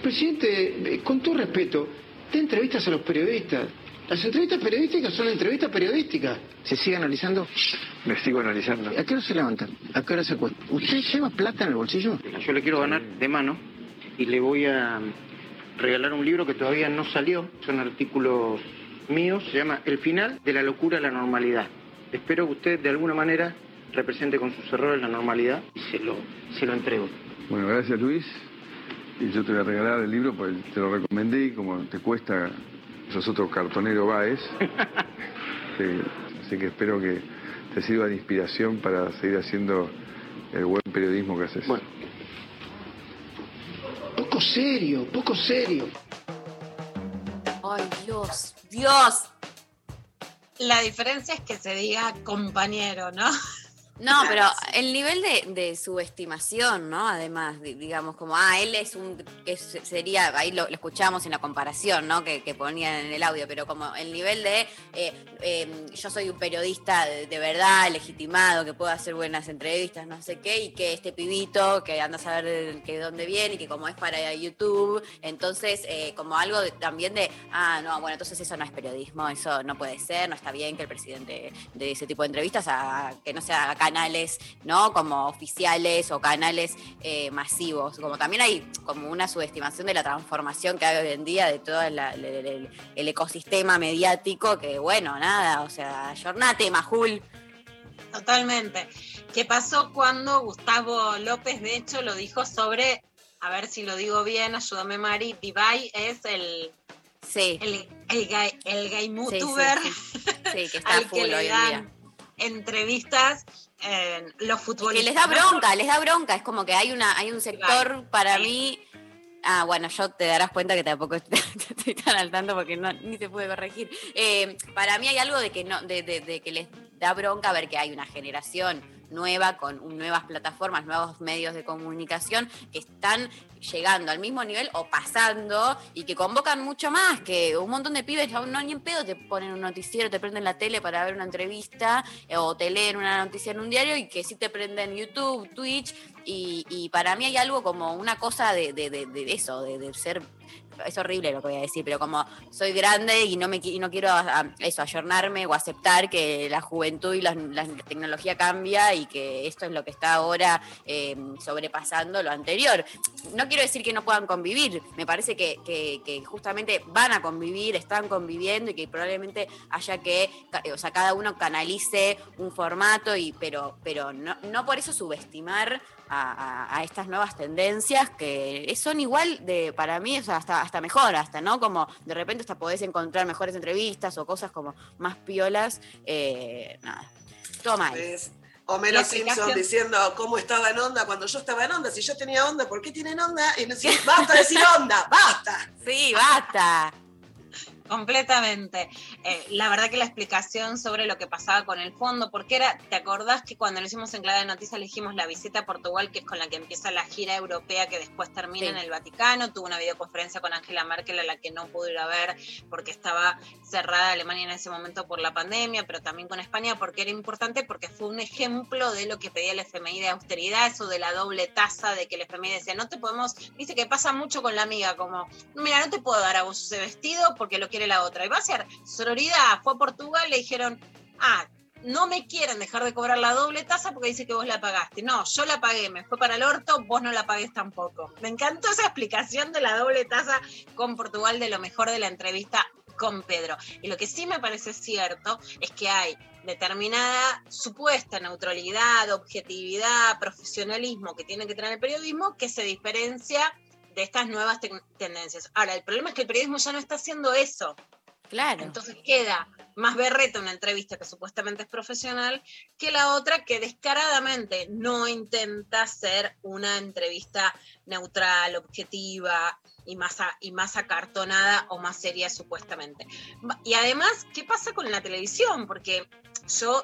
Presidente, eh, con todo respeto, dé entrevistas a los periodistas. Las entrevistas periodísticas son entrevistas periodísticas. ¿Se sigue analizando? Me sigo analizando. ¿A qué hora se levantan? ¿A qué hora se acuestan? ¿Usted lleva plata en el bolsillo? Yo le quiero ganar de mano y le voy a regalar un libro que todavía no salió, son artículos míos, se llama El final de la locura a la normalidad. Espero que usted de alguna manera represente con sus errores la normalidad y se lo, se lo entrego. Bueno, gracias Luis. Y yo te voy a regalar el libro, porque te lo recomendé y como te cuesta, sos otro cartonero Baez. (laughs) Sí, así que espero que te sirva de inspiración para seguir haciendo el buen periodismo que haces. Bueno. Poco serio, poco serio. Ay, Dios, Dios. La diferencia es que se diga compañero, ¿no? No, pero el nivel de, de subestimación, ¿no? Además, di- digamos, como, ah, él es un, que se- sería, ahí lo, escuchamos en la comparación, ¿no? Que, que ponían en el audio, pero como el nivel de, eh, eh, yo soy un periodista de, verdad, legitimado, que puedo hacer buenas entrevistas, no sé qué, y que este pibito, que anda a saber que de dónde viene, y que como es para YouTube, entonces, eh, como algo de- también de, ah, no, bueno, entonces eso no es periodismo, eso no puede ser, no está bien que el presidente de ese tipo de entrevistas, a, que no sea canales, ¿no? Como oficiales o canales eh, masivos. Como también hay como una subestimación de la transformación que hay hoy en día de todo la- el, el- el ecosistema mediático, que bueno, nada, o sea, jornate, Majul. Totalmente. ¿Qué pasó cuando Gustavo López, de hecho, lo dijo sobre, a ver si lo digo bien, ayúdame Mari, Divay es el, Sí. el, el, gay, el gay Sí, youtuber sí, sí. Sí, que (laughs) está al full que le hoy en dan día. entrevistas los Que futbolistas. les da bronca, les da bronca. Es como que hay una, hay un sector para mí. Ah, bueno, yo te darás cuenta que tampoco (laughs) estoy, tan al tanto porque no, ni se puede corregir. Eh, para mí hay algo de que no, de, de- de que les da bronca ver que hay una generación nueva con nuevas plataformas, nuevos medios de comunicación que están llegando al mismo nivel o pasando y que convocan mucho más, que un montón de pibes. Aún no ni en pedo te ponen un noticiero, te prenden la tele para ver una entrevista eh, o te leen una noticia en un diario y que sí te prenden YouTube, Twitch y, para mí hay algo como una cosa de, de- de- eso, de ser es horrible lo que voy a decir, pero como soy grande y no me y no quiero eso ayornarme o aceptar que la juventud y la, tecnología cambia y que esto es lo que está ahora eh, sobrepasando lo anterior. No quiero decir que no puedan convivir, me parece que, justamente van a convivir, están conviviendo y que probablemente haya que, o sea, cada uno canalice un formato, y, pero, pero no por eso subestimar a, estas nuevas tendencias que son igual de, para mí, o sea, hasta, hasta mejor, hasta, ¿no? Como de repente hasta podés encontrar mejores entrevistas o cosas como más piolas. eh, nada, todo mal. ¿Ves? Homero Simpson diciendo cómo estaba en onda cuando yo estaba en onda. Si yo tenía onda, ¿por qué tienen onda? Y no, si- basta decir onda, basta. Sí, basta. Completamente. Eh, la verdad que la explicación sobre lo que pasaba con el fondo, porque era, ¿te acordás que cuando lo hicimos en Clave de Noticias elegimos la visita a Portugal, que es con la que empieza la gira europea que después termina Sí. en el Vaticano? Tuvo una videoconferencia con Angela Merkel a la que no pudo ir a ver porque estaba cerrada Alemania en ese momento por la pandemia, pero también con España porque era importante porque fue un ejemplo de lo que pedía el FMI de austeridad, eso de la doble tasa, de que el FMI decía, no te podemos, dice que pasa mucho con la amiga, como, mira, no te puedo dar a vos ese vestido porque lo quiere la otra. Y va a ser sororidad, fue a Portugal, le dijeron, ah, no me quieren dejar de cobrar la doble tasa porque dice que vos la pagaste. No, yo la pagué, me fue para el orto, vos no la pagués tampoco. Me encantó esa explicación de la doble tasa con Portugal de lo mejor de la entrevista con Pedro. Y lo que sí me parece cierto es que hay determinada supuesta neutralidad, objetividad, profesionalismo que tiene que tener el periodismo que se diferencia de estas nuevas tendencias. Ahora, el problema es que el periodismo ya no está haciendo eso. Claro. Entonces queda más berreta una entrevista que supuestamente es profesional que la otra que descaradamente no intenta ser una entrevista neutral, objetiva y más, a- y más acartonada o más seria supuestamente. Y además, ¿qué pasa con la televisión? Porque yo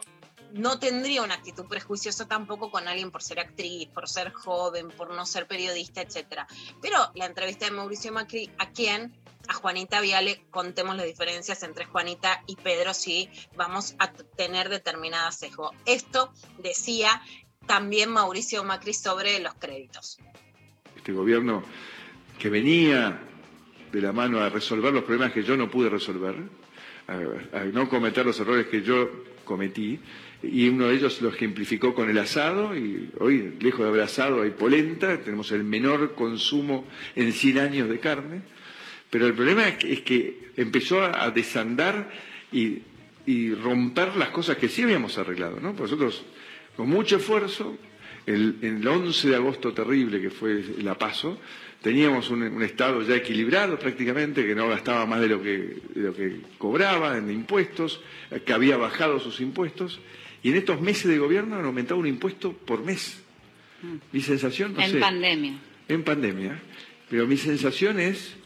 no tendría una actitud prejuiciosa tampoco con alguien por ser actriz, por ser joven, por no ser periodista, etcétera. Pero la entrevista de Mauricio Macri, ¿a quién? A Juanita Viale, contemos las diferencias entre Juanita y Pedro si vamos a tener determinada sesgo. Esto decía también Mauricio Macri sobre los créditos. Este gobierno que venía de la mano a resolver los problemas que yo no pude resolver, a, a no cometer los errores que yo cometí, y uno de ellos lo ejemplificó con el asado, y hoy, lejos de haber asado, hay polenta, tenemos el menor consumo en 100 años de carne, Pero el problema es que, empezó a desandar y, romper las cosas que sí habíamos arreglado. ¿no? Nosotros, con mucho esfuerzo, el, el 11 de agosto terrible que fue la paso, teníamos un, Estado ya equilibrado prácticamente, que no gastaba más de lo que cobraba en impuestos, que había bajado sus impuestos, y en estos meses de gobierno han aumentado un impuesto por mes. Mi sensación, no en sé. En pandemia. En pandemia. Pero mi sensación es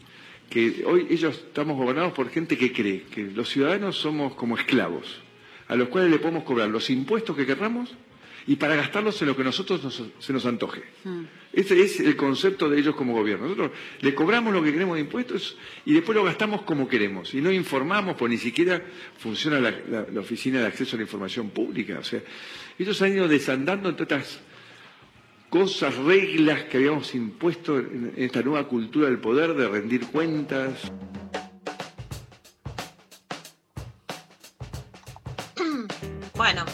que hoy ellos estamos gobernados por gente que cree que los ciudadanos somos como esclavos, a los cuales le podemos cobrar los impuestos que querramos y para gastarlos en lo que nosotros nos, se nos antoje. Hmm. Ese es el concepto de ellos como gobierno. Nosotros le cobramos lo que queremos de impuestos y después lo gastamos como queremos. Y no informamos, pues ni siquiera funciona la, la, la Oficina de Acceso a la Información Pública. O sea, ellos han ido desandando entre otras cosas, reglas que habíamos impuesto en esta nueva cultura del poder de rendir cuentas. Bueno,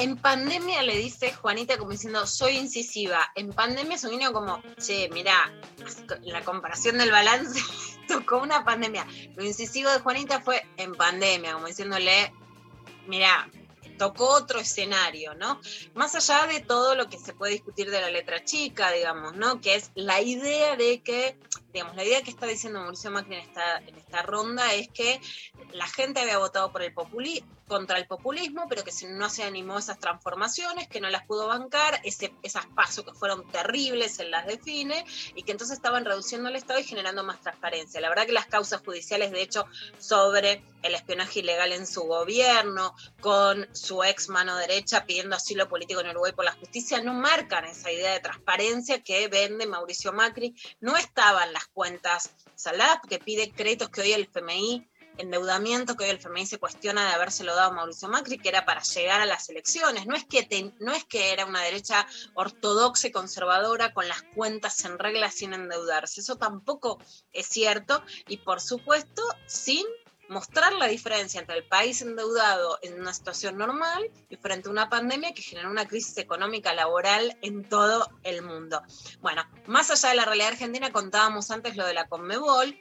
en pandemia le dice Juanita como diciendo, soy incisiva. En pandemia es un niño como, che, mirá, la comparación del balance (laughs) tocó una pandemia. Lo incisivo de Juanita fue en pandemia, como diciéndole, mirá, tocó otro escenario, ¿no? Más allá de todo lo que se puede discutir de la letra chica, digamos, ¿no? Que es la idea de que, digamos, la idea que está diciendo Mauricio Macri en esta, en esta ronda es que la gente había votado por el populi contra el populismo, pero que no se animó a esas transformaciones, que no las pudo bancar, ese, esas pasos que fueron terribles, él las define, y que entonces estaban reduciendo el Estado y generando más transparencia. La verdad que las causas judiciales, de hecho, sobre el espionaje ilegal en su gobierno, con su ex mano derecha pidiendo asilo político en Uruguay por la justicia, no marcan esa idea de transparencia que vende Mauricio Macri. No estaban las cuentas saldadas, porque pide créditos que hoy el FMI endeudamiento que hoy el FMI se cuestiona de habérselo dado a Mauricio Macri, que era para llegar a las elecciones. No es que, no es que era una derecha ortodoxa y conservadora con las cuentas en regla sin endeudarse. Eso tampoco es cierto. Y por supuesto, sin mostrar la diferencia entre el país endeudado en una situación normal y frente a una pandemia que generó una crisis económica laboral en todo el mundo. Bueno, más allá de la realidad argentina, contábamos antes lo de la Conmebol,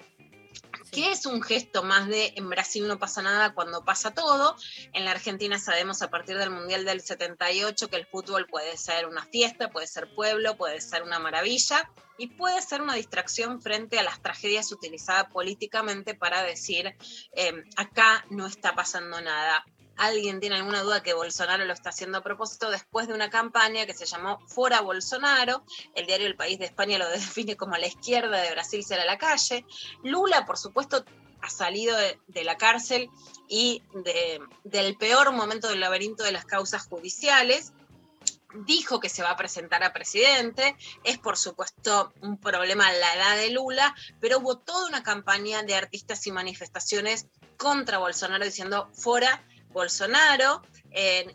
que es un gesto más de en Brasil no pasa nada cuando pasa todo. En la Argentina sabemos a partir del Mundial del 78 que el fútbol puede ser una fiesta, puede ser pueblo, puede ser una maravilla y puede ser una distracción frente a las tragedias utilizadas políticamente para decir eh, acá no está pasando nada alguien tiene alguna duda que Bolsonaro lo está haciendo a propósito después de una campaña que se llamó Fora Bolsonaro. El diario El País de España lo (laughs) define como la izquierda de Brasil será la calle. Lula, por supuesto, ha salido de, la cárcel y de, del peor momento del laberinto de las causas judiciales dijo que se va a presentar a presidente, es por supuesto un problema la edad de Lula, pero hubo toda una campaña de artistas y manifestaciones contra Bolsonaro diciendo fuera Bolsonaro,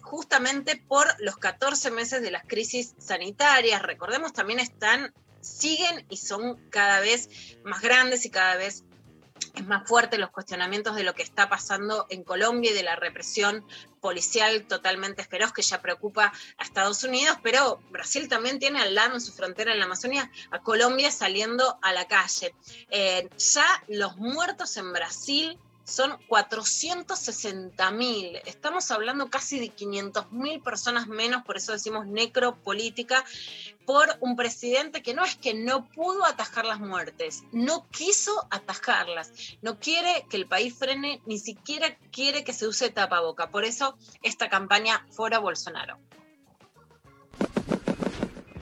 justamente por los 14 meses de las crisis sanitarias. Recordemos, también están, siguen y son cada vez más grandes y cada vez es más fuerte los cuestionamientos de lo que está pasando en Colombia y de la represión policial totalmente feroz que ya preocupa a Estados Unidos, pero Brasil también tiene al lado en su frontera en la Amazonía a Colombia saliendo a la calle. Eh, ya los muertos en Brasil son 460 mil. Estamos hablando casi de 500 mil personas menos, por eso decimos necropolítica, por un presidente que no es que no pudo atajar las muertes, no quiso atajarlas, no quiere que el país frene, ni siquiera quiere que se use tapaboca. Por eso esta campaña fuera Bolsonaro.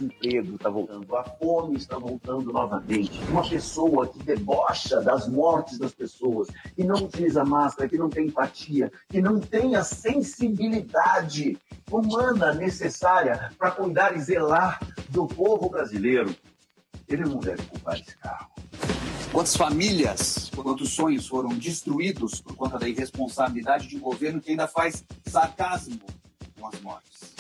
Emprego está voltando, a fome está voltando novamente. Uma pessoa que debocha das mortes das pessoas, que não utiliza máscara, que não tem empatia, que não tem a sensibilidade humana necessária para cuidar e zelar do povo brasileiro, ele não deve ocupar esse carro. Quantas famílias, quantos sonhos foram destruídos por conta da irresponsabilidade de um governo que ainda faz sarcasmo com as mortes?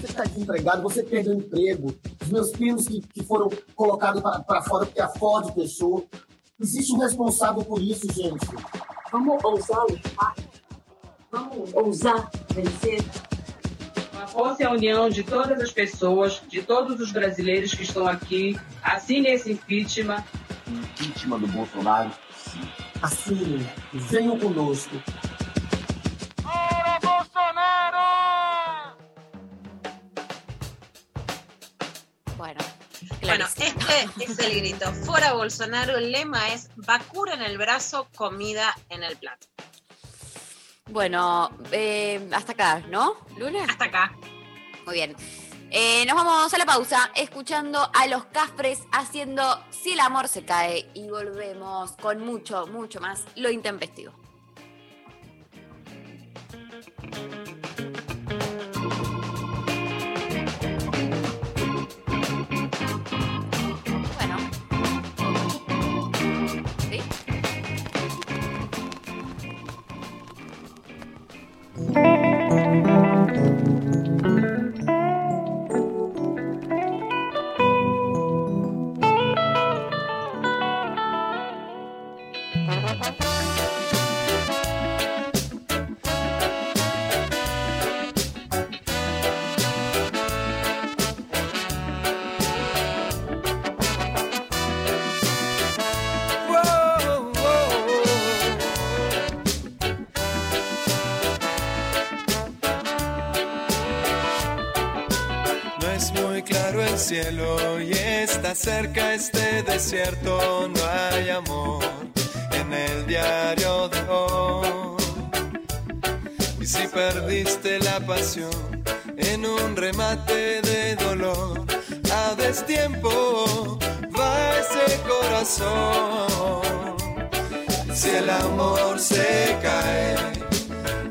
Você está desempregado, você perdeu o emprego, os meus primos que, que foram colocados para fora porque a Ford fechou. Existe um responsável por isso, gente. Vamos ousar lutar? Vamos ousar vencer? A força e a união de todas as pessoas, de todos os brasileiros que estão aqui, assinem esse impeachment impeachment do Bolsonaro, sim. Assine, venham conosco. Este es el grito. Fuera Bolsonaro, el lema es vacuna en el brazo, comida en el plato. Bueno, eh, hasta acá, ¿no? ¿Lunes? Hasta acá. Muy bien. Eh, nos vamos a la pausa escuchando a los Cafres haciendo Si el amor se cae y volvemos con mucho, mucho más lo intempestivo. Cerca este desierto. No hay amor en el diario de hoy. Y si perdiste la pasión en un remate de dolor, a destiempo va ese corazón. Si el amor se cae,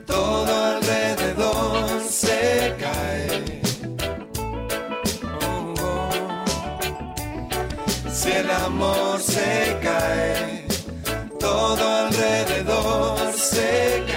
todo alrededor se cae. El amor se cae, todo alrededor se cae.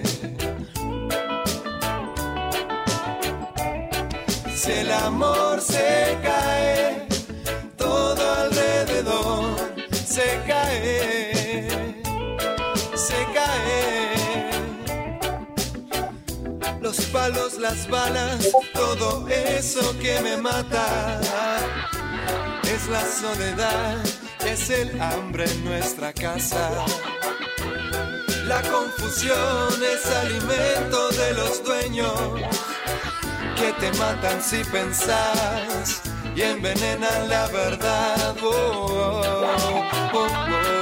Se cae, todo alrededor se cae, se cae. Los palos, las balas, todo eso que me mata. Es la soledad, es el hambre en nuestra casa. La confusión es alimento de los dueños que te matan si pensás y envenenan la verdad. Oh, oh, oh,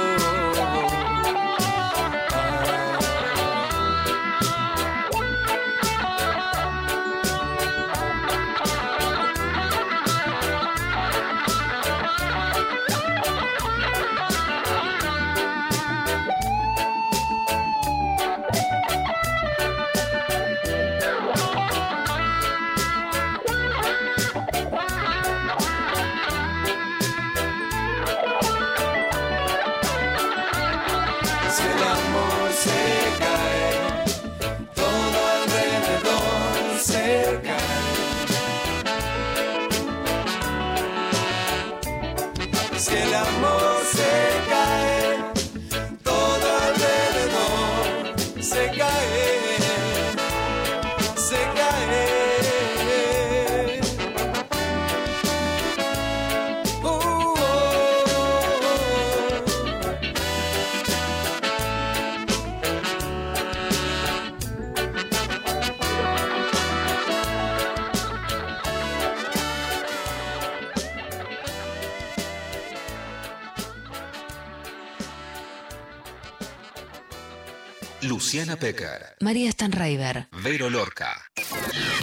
Pecker, María Stanraiver. Vero Lorca.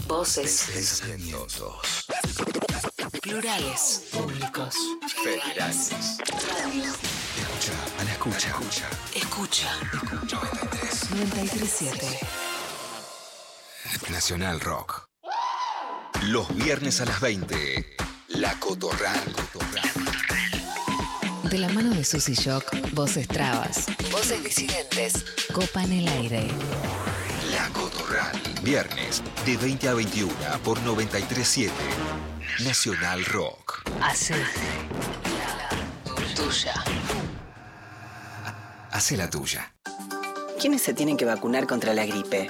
Voces. Pensamientos. Plurales. Públicos. Federales. Escucha, a la escucha. Escucha. 937. Nacional Rock. Los viernes a las 20. La Cotorral. De la mano de Susy Shock, voces trabas. Voces disidentes. Copan el aire. La Cotorral. Viernes de 20 a 21 por 937. Nacional Rock. Hace tuya. Hace la tuya. ¿Quiénes se tienen que vacunar contra la gripe?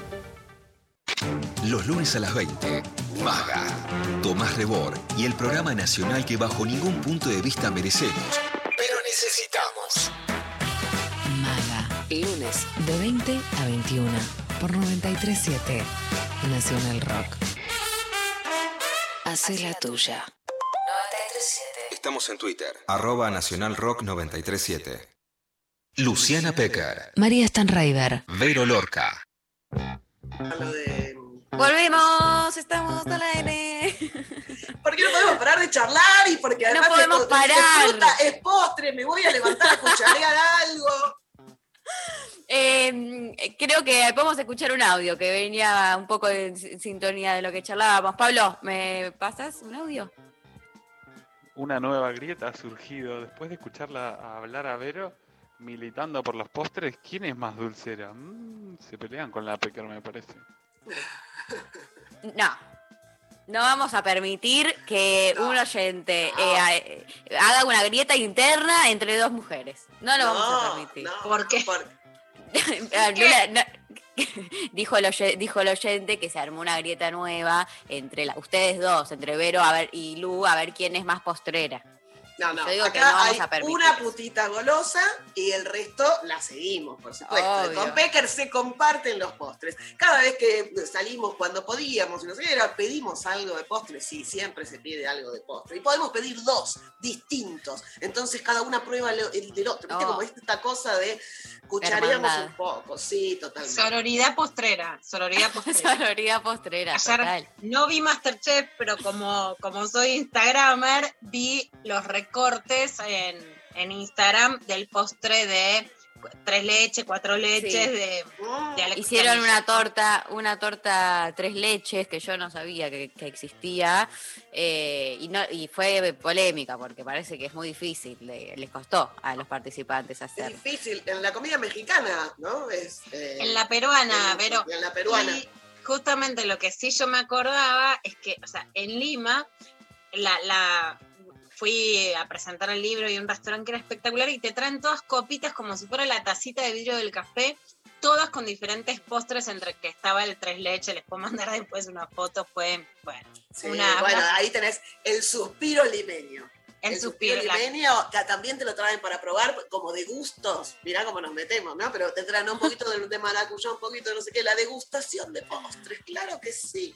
Los lunes a las 20, Maga, Tomás Rebor y el programa nacional que bajo ningún punto de vista merecemos, pero necesitamos. Maga. Lunes de 20 a 21 por 937 Nacional Rock. Hace la tuya. 937. Estamos en Twitter, arroba Nacional Rock 937. Luciana Pecker, María Stanraiver. Vero Lorca. Volvemos, estamos al aire. (laughs) ¿Por qué no podemos parar de charlar? Y porque además No podemos es- es parar. fruta, es postre, me voy a levantar a cucharear algo. (laughs) Eh, creo que podemos escuchar un audio que venía un poco en si- sintonía de lo que charlábamos. Pablo, ¿me pasas un audio? Una nueva grieta ha surgido después de escucharla hablar a Vero militando por los postres. ¿Quién es más dulcera? Mm, se pelean con la Pecker, me parece. No. No vamos a permitir que un oyente eh, eh, haga una grieta interna entre dos mujeres. No lo vamos a permitir. ¿Por qué? (laughs) Ah, no, (laughs) dijo, el oye- dijo el oyente que se armó una grieta nueva entre la- ustedes dos, entre Vero a ver, y Lu, a ver quién es más postrera. No, no, Yo digo que acá no vamos hay a permitir. una putita golosa y el resto la seguimos, por supuesto. Obvio. Con Pecker se comparten los postres. Cada vez que salimos cuando podíamos, y no sé qué era, pedimos algo de postre, sí, siempre se pide algo de postre. Y podemos pedir dos distintos. Entonces cada una prueba el del otro. ¿Viste? Oh. Como esta cosa de cuchareamos un poco, sí, totalmente. Sororidad postrera, sororidad (laughs) postrera. Sororidad postrera, Ayer total. no vi Masterchef, pero como, como soy Instagramer, vi los recortes en, en Instagram del postre de tres leches, cuatro leches Sí. de, de Alex Hicieron una torta, una torta tres leches que yo no sabía que, que existía eh, y, no, y fue polémica porque parece que es muy difícil, le- les costó a los participantes Es hacer. difícil. En la comida mexicana, ¿no? Es, eh, En la peruana, en- pero. En la peruana. Y justamente lo que sí yo me acordaba es que, o sea, en Lima, la, la fui a presentar el libro y un restaurante que era espectacular y te traen todas copitas como si fuera la tacita de vidrio del café, todas con diferentes postres entre que estaba el tres leches, les puedo mandar después una foto, fue, bueno, Sí, una, bueno, una- ahí tenés el suspiro limeño. El suspiro, limeño, que también te lo traen para probar como de gustos. Mirá cómo nos metemos, ¿no? Pero te traen un poquito de, de maracuyá, un poquito de no sé qué, la degustación de postres, claro que sí.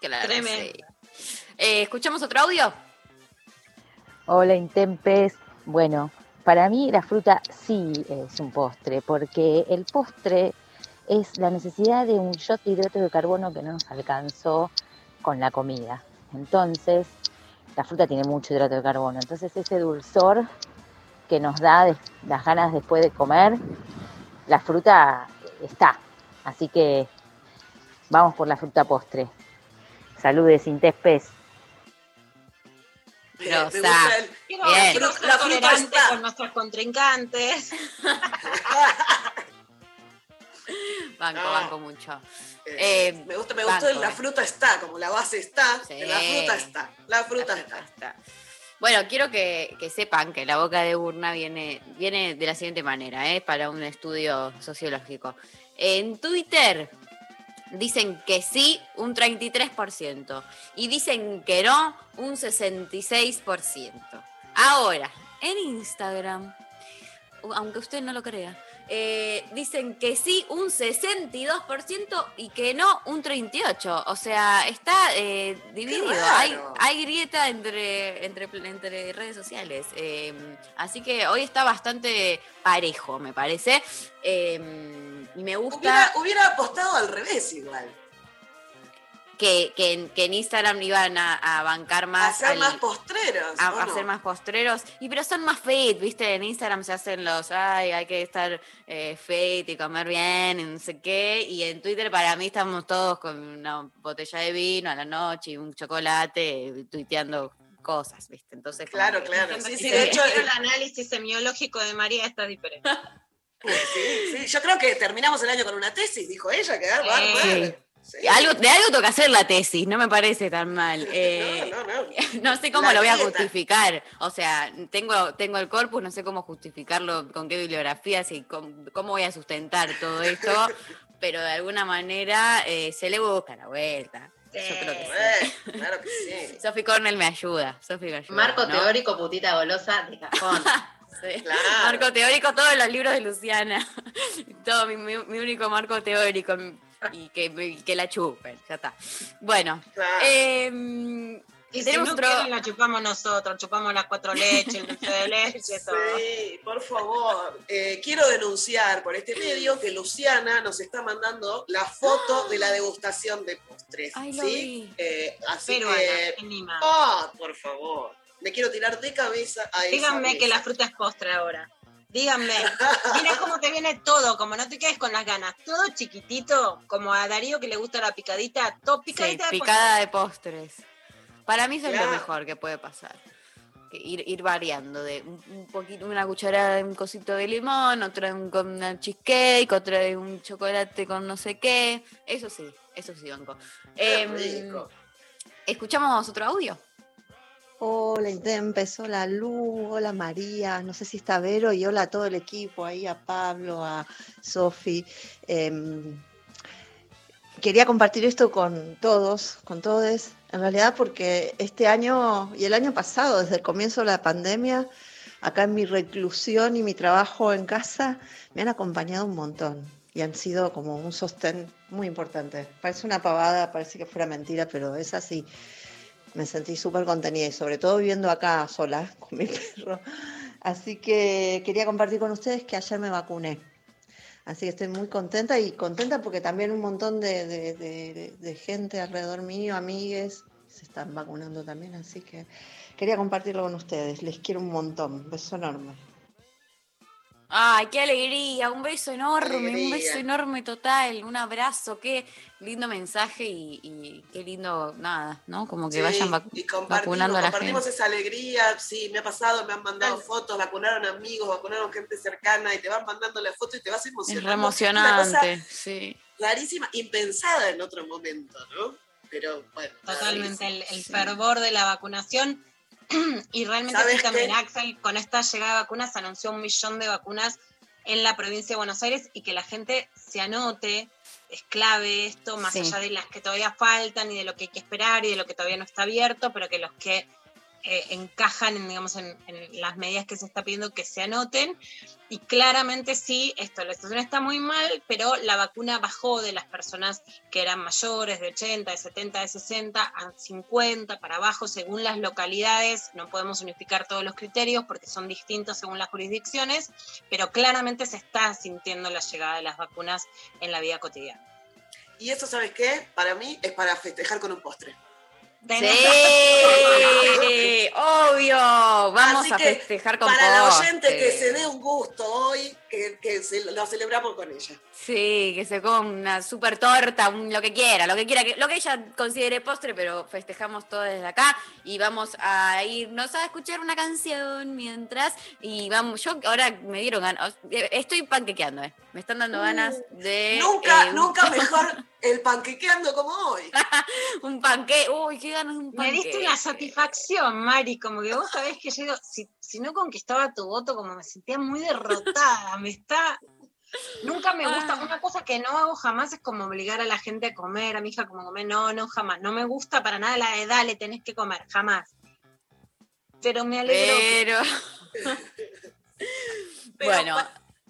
Claro, Tremendo. sí. Eh, ¿Escuchamos otro audio? Hola Intempes. Bueno, para mí la fruta sí es un postre, porque el postre es la necesidad de un shot de hidrato de carbono que no nos alcanzó con la comida. Entonces, la fruta tiene mucho hidrato de carbono. Entonces, ese dulzor que nos da las ganas después de comer, la fruta está. Así que vamos por la fruta postre. Saludes, Intempes. Me gusta el- Quiero, Bien. La fruta está. con nuestros contrincantes. (laughs) Banco, No. banco mucho. eh, Eh, me gusta, me gustó el la fruta está, como la base está, Sí. la fruta está, la fruta La está. fruta está. Bueno, quiero que, que sepan que la boca de urna viene, viene de la siguiente manera, ¿eh? para un estudio sociológico. En Twitter dicen que sí un 33% y dicen que no un 66%. Ahora, en Instagram, aunque usted no lo crea, eh, dicen que sí un 62% y que no un 38%. O sea, está eh, dividido. Hay, hay grieta entre, entre, entre redes sociales. Eh, así que hoy está bastante parejo, me parece. Y me gusta Hubiera, hubiera apostado al revés igual. que, que, en, que en Instagram iban a, a bancar más. a ser al- más postreros. a, ¿o a no? ser más postreros. Y pero son más fit, ¿viste? En Instagram se hacen los, ay, hay que estar eh, fit y comer bien y no sé qué. Y en Twitter para mí estamos todos con una botella de vino a la noche y un chocolate tuiteando cosas, ¿viste? Entonces, Claro, claro. (laughs) Sí, si sí, de hecho, quiero el análisis semiológico de María está diferente. Sí, sí, yo creo que terminamos el año con una tesis, dijo ella, que bárbaro. Sí. Y Algo, de algo que hacer la tesis, no me parece tan mal. Eh, No, no, no. (laughs) no sé cómo La lo voy a dieta. justificar. O sea, tengo, tengo el corpus, no sé cómo justificarlo, con qué bibliografías y cómo, cómo voy a sustentar todo esto, (laughs) pero de alguna manera eh, se le busca la vuelta. Yo creo que sí. Eh, claro que (laughs) sí. Sophie Cornell me ayuda. Sophie me ayuda, Marco ¿no? teórico, putita golosa de cajón. Sí. Claro. Marco teórico, todos los libros de Luciana. (laughs) Todo mi, mi- mi único marco teórico y que, y que la chupen, ya está. Bueno, Claro. Y si tenemos no otro. quieren, la chupamos nosotros, chupamos las cuatro leches, el dulce de leche, todo. Sí, por favor. Eh, quiero denunciar por este medio que Luciana nos está mandando la foto de la degustación de postres. Ay, lo ¿sí? vi. Eh, así Peruana, que. mínima. ¡Ah, por favor! Me quiero tirar de cabeza a esa Díganme que la fruta es postre ahora. Díganme. (laughs) Mira cómo te viene todo, como no te quedes con las ganas. Todo chiquitito, como a Darío que le gusta la picadita, todo Sí, picadita de picada de postres. Para mí eso es lo mejor que puede pasar. Ir, ir variando de un, un poquito, una cucharada de un cosito de limón, otra de un, con una cheesecake, otra de un chocolate con no sé qué. Eso sí, eso sí, banco. Em. ¿Escuchamos otro audio? Hola Intempes, hola Lu, hola María, no sé si está Vero y hola a todo el equipo, ahí a Pablo, a Sofi. Em, quería compartir esto con todos, con todos, en realidad porque este año y el año pasado, desde el comienzo de la pandemia, acá en mi reclusión y mi trabajo en casa, me han acompañado un montón y han sido como un sostén muy importante. Parece una pavada, parece que fuera mentira, pero es así me sentí súper contenida y sobre todo viviendo acá sola (laughs) con mi perro. Así que quería compartir con ustedes que ayer me vacuné. Así que estoy muy contenta y contenta porque también un montón de, de- de- gente alrededor mío, amigues, se están vacunando también. Así que quería compartirlo con ustedes. Les quiero un montón. Beso enorme. Ay, qué alegría, un beso enorme, un beso enorme total, un abrazo, qué lindo mensaje y, y qué lindo, nada, ¿no? Como que Sí, vayan vacu- y compartimos, vacunando a la compartimos gente. esa alegría, sí, me ha pasado, me han mandado fotos, vacunaron amigos, vacunaron gente cercana y te van mandando la foto y te vas Es emocionando. re Una cosa emocionante, sí. rarísima, impensada en otro momento, ¿no? Pero bueno. Totalmente, el fervor de la vacunación. (clears throat) y realmente ¿Sabes sí también? Axel, con esta llegada de vacunas, anunció un millón de vacunas en la provincia de Buenos Aires y que la gente se anote. Es clave esto, más Sí. allá de las que todavía faltan y de lo que hay que esperar y de lo que todavía no está abierto, pero que los que eh, encajan en, digamos, en, en las medidas que se está pidiendo que se anoten. Y claramente sí, esto, la situación está muy mal, pero la vacuna bajó de las personas que eran mayores, de 80, de 70, de 60, a 50 para abajo, según las localidades. No podemos unificar todos los criterios porque son distintos según las jurisdicciones, pero claramente se está sintiendo la llegada de las vacunas en la vida cotidiana. Y eso, ¿sabes qué? Para mí es para festejar con un postre. Sí, (laughs) obvio. Vamos Así a festejar con Para la oyente que se dé un gusto hoy, que que, ce- lo celebramos con ella. Sí, que se coma una super torta, un- lo que quiera, lo que quiera, que, lo que ella considere postre, pero festejamos todo desde acá y vamos a irnos a escuchar una canción mientras y vamos, yo ahora me dieron ganas, estoy panquequeando, eh, me están dando ganas de... Nunca, eh, un- nunca mejor (laughs) el panquequeando como hoy. (laughs) un panque, uy, qué ganas de un Me panque. diste una satisfacción, Mari, como que vos sabés que yo, si, si no conquistaba tu voto, como me sentía muy derrotada, me está... Nunca me gusta, Ah. una cosa que no hago jamás es como obligar a la gente a comer, a mi hija como comer, no, no, jamás, no me gusta para nada la de dale, tenés que comer, jamás. Pero me alegro. Pero... (laughs) Pero bueno.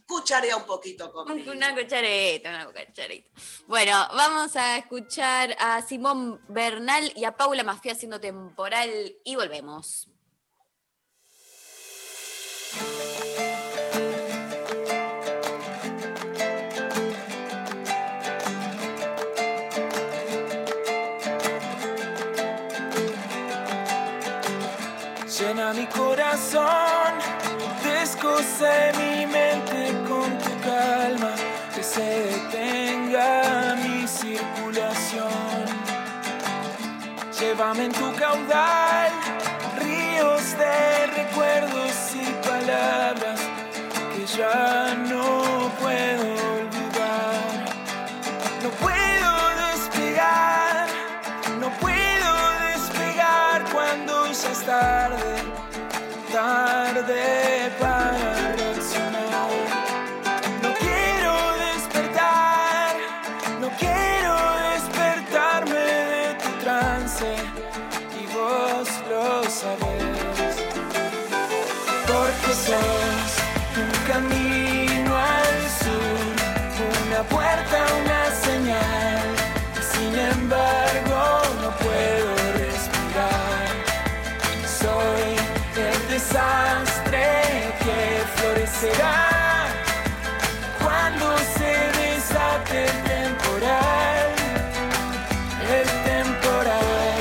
cucharea un poquito conmigo. Una cucharita, una cucharita. Bueno, vamos a escuchar a Simón Bernal y a Paula Mafia haciendo temporal y volvemos. Corazón, mi mente con tu calma, que se detenga mi circulación. Llévame en tu caudal, ríos de recuerdos y palabras que ya no florecerá cuando se desate el temporal. El temporal.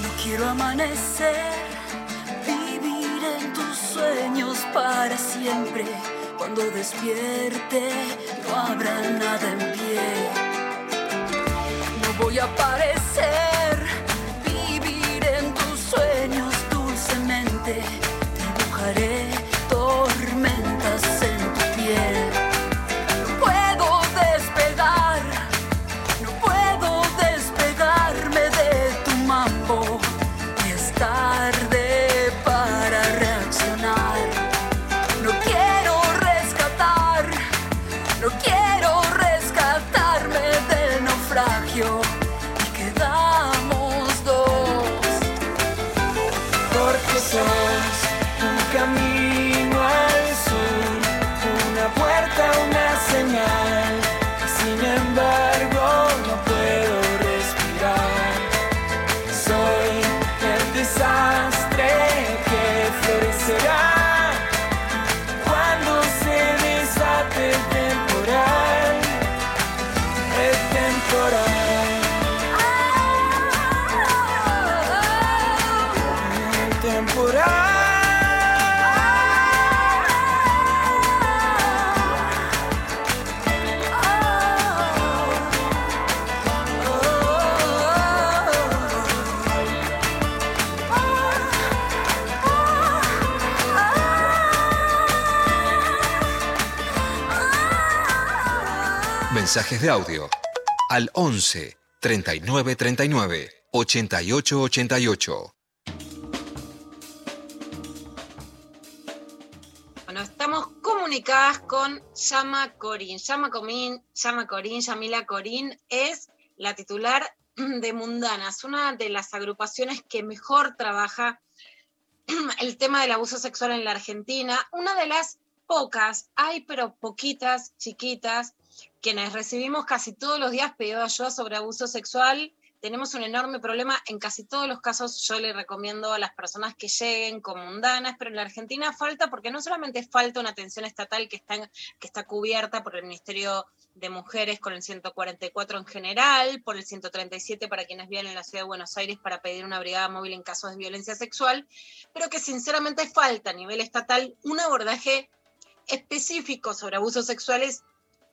No quiero amanecer, vivir en tus sueños para siempre. Cuando despierte, No voy a aparecer, Mensajes de audio al 11 39 39 88 88. Bueno, estamos comunicadas con Yama Corín. Yama Corín, Yama Corín, Yamila Corín es la titular de Mundanas, una de las agrupaciones que mejor trabaja (clears throat) el tema del abuso sexual en la Argentina, una de las pocas, hay pero poquitas, chiquitas, quienes recibimos casi todos los días pedido de ayuda sobre abuso sexual tenemos un enorme problema. En casi todos los casos yo le recomiendo a las personas que lleguen como mundanas, pero en la Argentina falta porque no solamente falta una atención estatal que está, que está cubierta por el Ministerio de Mujeres con el 144 en general, por el 137 para quienes viven en la ciudad de Buenos Aires para pedir una brigada móvil en casos de violencia sexual, pero que sinceramente falta a nivel estatal un abordaje específico sobre abusos sexuales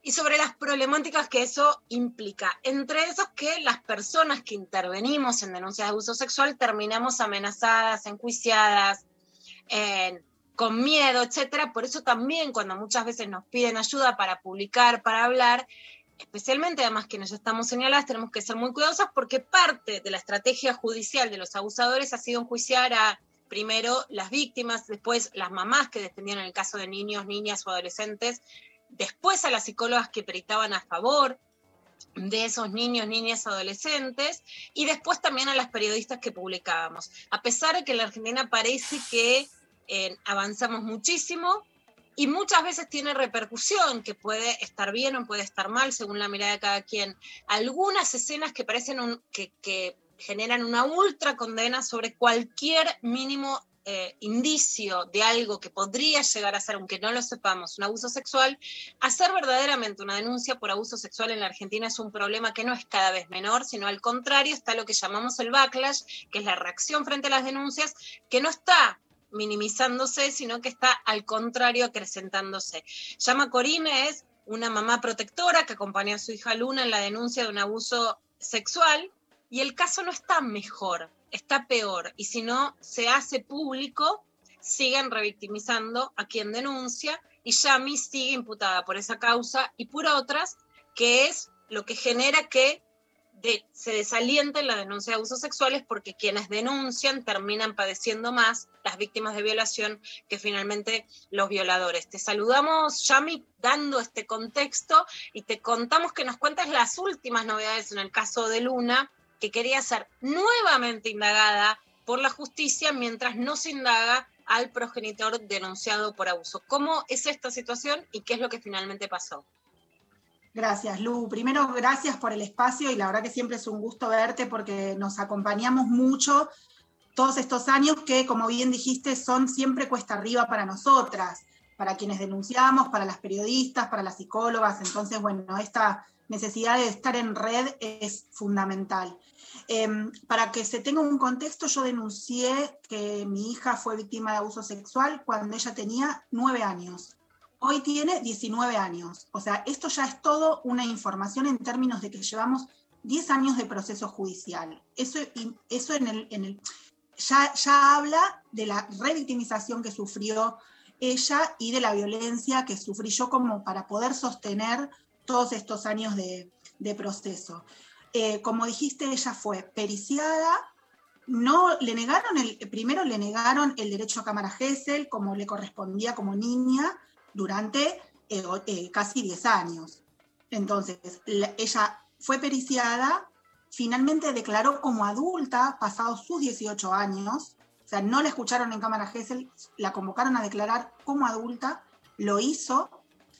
y sobre las problemáticas que eso implica. Entre esos que las personas que intervenimos en denuncias de abuso sexual terminamos amenazadas, enjuiciadas, con miedo, etcétera. Por eso también cuando muchas veces nos piden ayuda para publicar, para hablar, especialmente además quienes ya estamos señaladas, tenemos que ser muy cuidadosos porque parte de la estrategia judicial de los abusadores ha sido enjuiciar a primero las víctimas, después las mamás que defendían en el caso de niños, niñas o adolescentes, después a las psicólogas que peritaban a favor de esos niños, niñas, adolescentes, y después también a las periodistas que publicábamos. A pesar de que en la Argentina parece que eh, avanzamos muchísimo y muchas veces tiene repercusión, que puede estar bien o puede estar mal según la mirada de cada quien. Algunas escenas que parecen que generan una ultra condena sobre cualquier mínimo eh, indicio de algo que podría llegar a ser, aunque no lo sepamos, un abuso sexual, hacer verdaderamente una denuncia por abuso sexual en la Argentina es un problema que no es cada vez menor, sino al contrario está lo que llamamos el backlash, que es la reacción frente a las denuncias, que no está minimizándose, sino que está al contrario acrecentándose. Llama Corine es una mamá protectora que acompañó a su hija Luna en la denuncia de un abuso sexual y el caso no está mejor, está peor. Y si no se hace público, siguen revictimizando a quien denuncia y Yami sigue imputada por esa causa y por otras, que es lo que genera que se desalienten la denuncia de abusos sexuales porque quienes denuncian terminan padeciendo más las víctimas de violación que finalmente los violadores. Te saludamos, Yami, dando este contexto y te contamos que nos cuentes las últimas novedades en el caso de Luna, que quería ser nuevamente indagada por la justicia mientras no se indaga al progenitor denunciado por abuso. ¿Cómo es esta situación y qué es lo que finalmente pasó? Gracias, Lu. Primero, gracias por el espacio y la verdad que siempre es un gusto verte porque nos acompañamos mucho todos estos años que, como bien dijiste, son siempre cuesta arriba para nosotras, para quienes denunciamos, para las periodistas, para las psicólogas. Entonces, bueno, esta necesidad de estar en red es fundamental. Em, para que se tenga un contexto, yo denuncié que mi hija fue víctima de abuso sexual cuando ella tenía nueve años. Hoy tiene 19 años. O sea, esto ya es todo una información en términos de que llevamos 10 años de proceso judicial. Eso, eso en el, en el ya, ya habla de la revictimización que sufrió ella y de la violencia que sufrí yo como para poder sostener todos estos años de, proceso. Eh, como dijiste, ella fue periciada, no le negaron el, primero le negaron el derecho a cámara Gesell como le correspondía como niña durante eh, eh, casi 10 años. Entonces, ella fue periciada, finalmente declaró como adulta pasados sus 18 años, o sea, no la escucharon en cámara Gesell, la convocaron a declarar como adulta, lo hizo,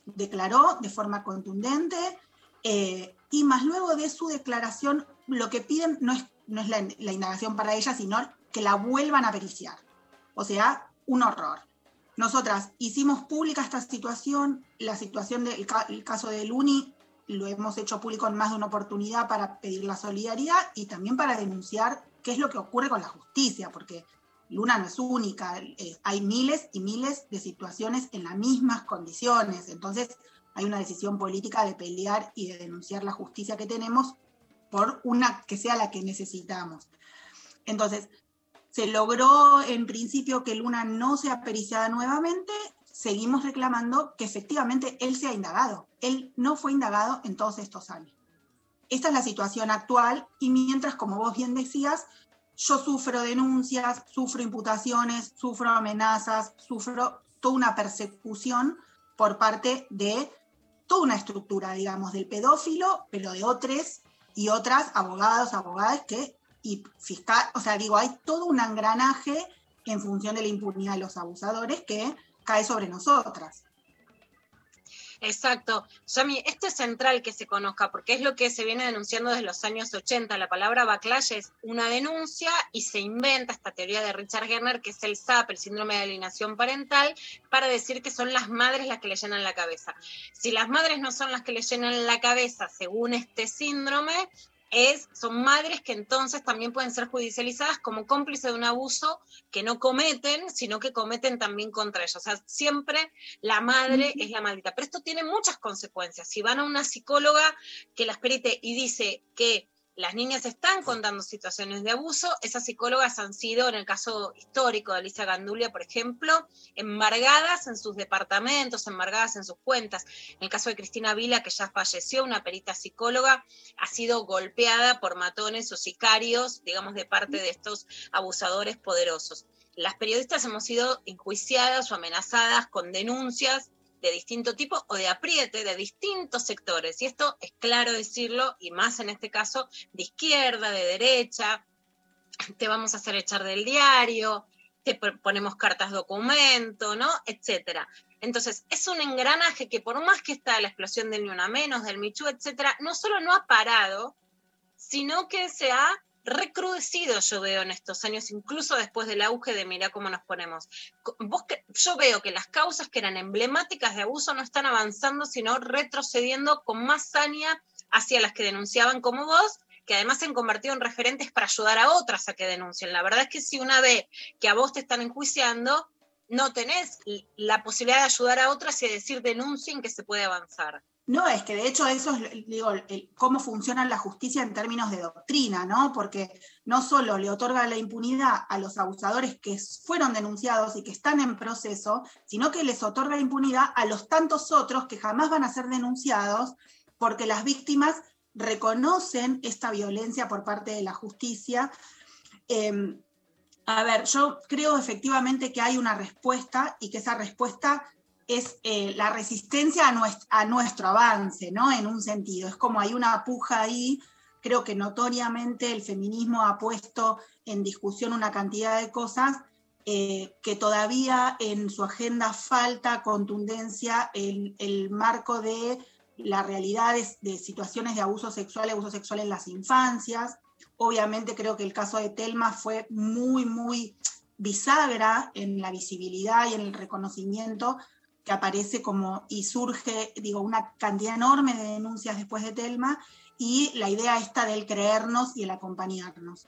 declaró de forma contundente eh, y más luego de su declaración lo que piden no es, no es la, indagación para ella, sino que la vuelvan a periciar. O sea, un horror. Nosotras hicimos pública esta situación, la situación del caso del UNI lo hemos hecho público en más de una oportunidad para pedir la solidaridad y también para denunciar qué es lo que ocurre con la justicia, porque Luna no es única, eh, hay miles y miles de situaciones en las mismas condiciones, entonces hay una decisión política de pelear y de denunciar la justicia que tenemos por una que sea la que necesitamos. Entonces, se logró en principio que Luna no sea periciada nuevamente, seguimos reclamando que efectivamente él sea indagado. Él no fue indagado en todos estos años. Esta es la situación actual y mientras, como vos bien decías, yo sufro denuncias, sufro imputaciones, sufro amenazas, sufro toda una persecución por parte de toda una estructura, digamos, del pedófilo, pero de otros y otras abogados, abogadas que, y fiscal, o sea, digo, hay todo un engranaje en función de la impunidad de los abusadores que cae sobre nosotras. Exacto. Yami, esto es central que se conozca porque es lo que se viene denunciando desde los años 80. La palabra backlash es una denuncia y se inventa esta teoría de Richard Gerner, que es el SAP, el síndrome de alienación parental, para decir que son las madres las que le llenan la cabeza. Si las madres no son las que le llenan la cabeza según este síndrome, es, son madres que entonces también pueden ser judicializadas como cómplices de un abuso que no cometen, sino que cometen también contra ellos. O sea, siempre la madre es la maldita. Pero esto tiene muchas consecuencias. Si van a una psicóloga que las perite y dice que las niñas están contando situaciones de abuso. Esas psicólogas han sido, en el caso histórico de Alicia Gandulia, por ejemplo, embargadas en sus departamentos, embargadas en sus cuentas. En el caso de Cristina Vila, que ya falleció, una perita psicóloga, ha sido golpeada por matones o sicarios, digamos, de parte de estos abusadores poderosos. Las periodistas hemos sido enjuiciadas o amenazadas con denuncias de distinto tipo o de apriete de distintos sectores. Y esto es claro decirlo, y más en este caso, de izquierda, de derecha, te vamos a hacer echar del diario, te ponemos cartas documento, ¿no? Etcétera. Entonces, es un engranaje que por más que está la explosión del Ni Una Menos, del Michu, etcétera, no solo no ha parado, sino que se ha recrudecido yo veo en estos años, incluso después del auge de mira cómo nos ponemos. Yo veo que las causas que eran emblemáticas de abuso no están avanzando, sino retrocediendo con más saña hacia las que denunciaban como vos, que además se han convertido en referentes para ayudar a otras a que denuncien. La verdad es que si una ve que a vos te están enjuiciando, no tenés la posibilidad de ayudar a otras y decir denuncien que se puede avanzar. No, es que de hecho eso es, digo, cómo funciona la justicia en términos de doctrina, ¿no? Porque no solo le otorga la impunidad a los abusadores que fueron denunciados y que están en proceso, sino que les otorga impunidad a los tantos otros que jamás van a ser denunciados porque las víctimas reconocen esta violencia por parte de la justicia. Em, a ver, yo creo efectivamente que hay una respuesta y que esa respuesta es eh, la resistencia a nuestro, avance, ¿no? En un sentido, es como hay una puja ahí, creo que notoriamente el feminismo ha puesto en discusión una cantidad de cosas eh, que todavía en su agenda falta contundencia el, el marco de las realidades de situaciones de abuso sexual, abuso sexual en las infancias. Obviamente creo que el caso de Telma fue muy, muy bisagra en la visibilidad y en el reconocimiento que aparece como y surge, digo, una cantidad enorme de denuncias después de Telma y la idea esta del creernos y el acompañarnos.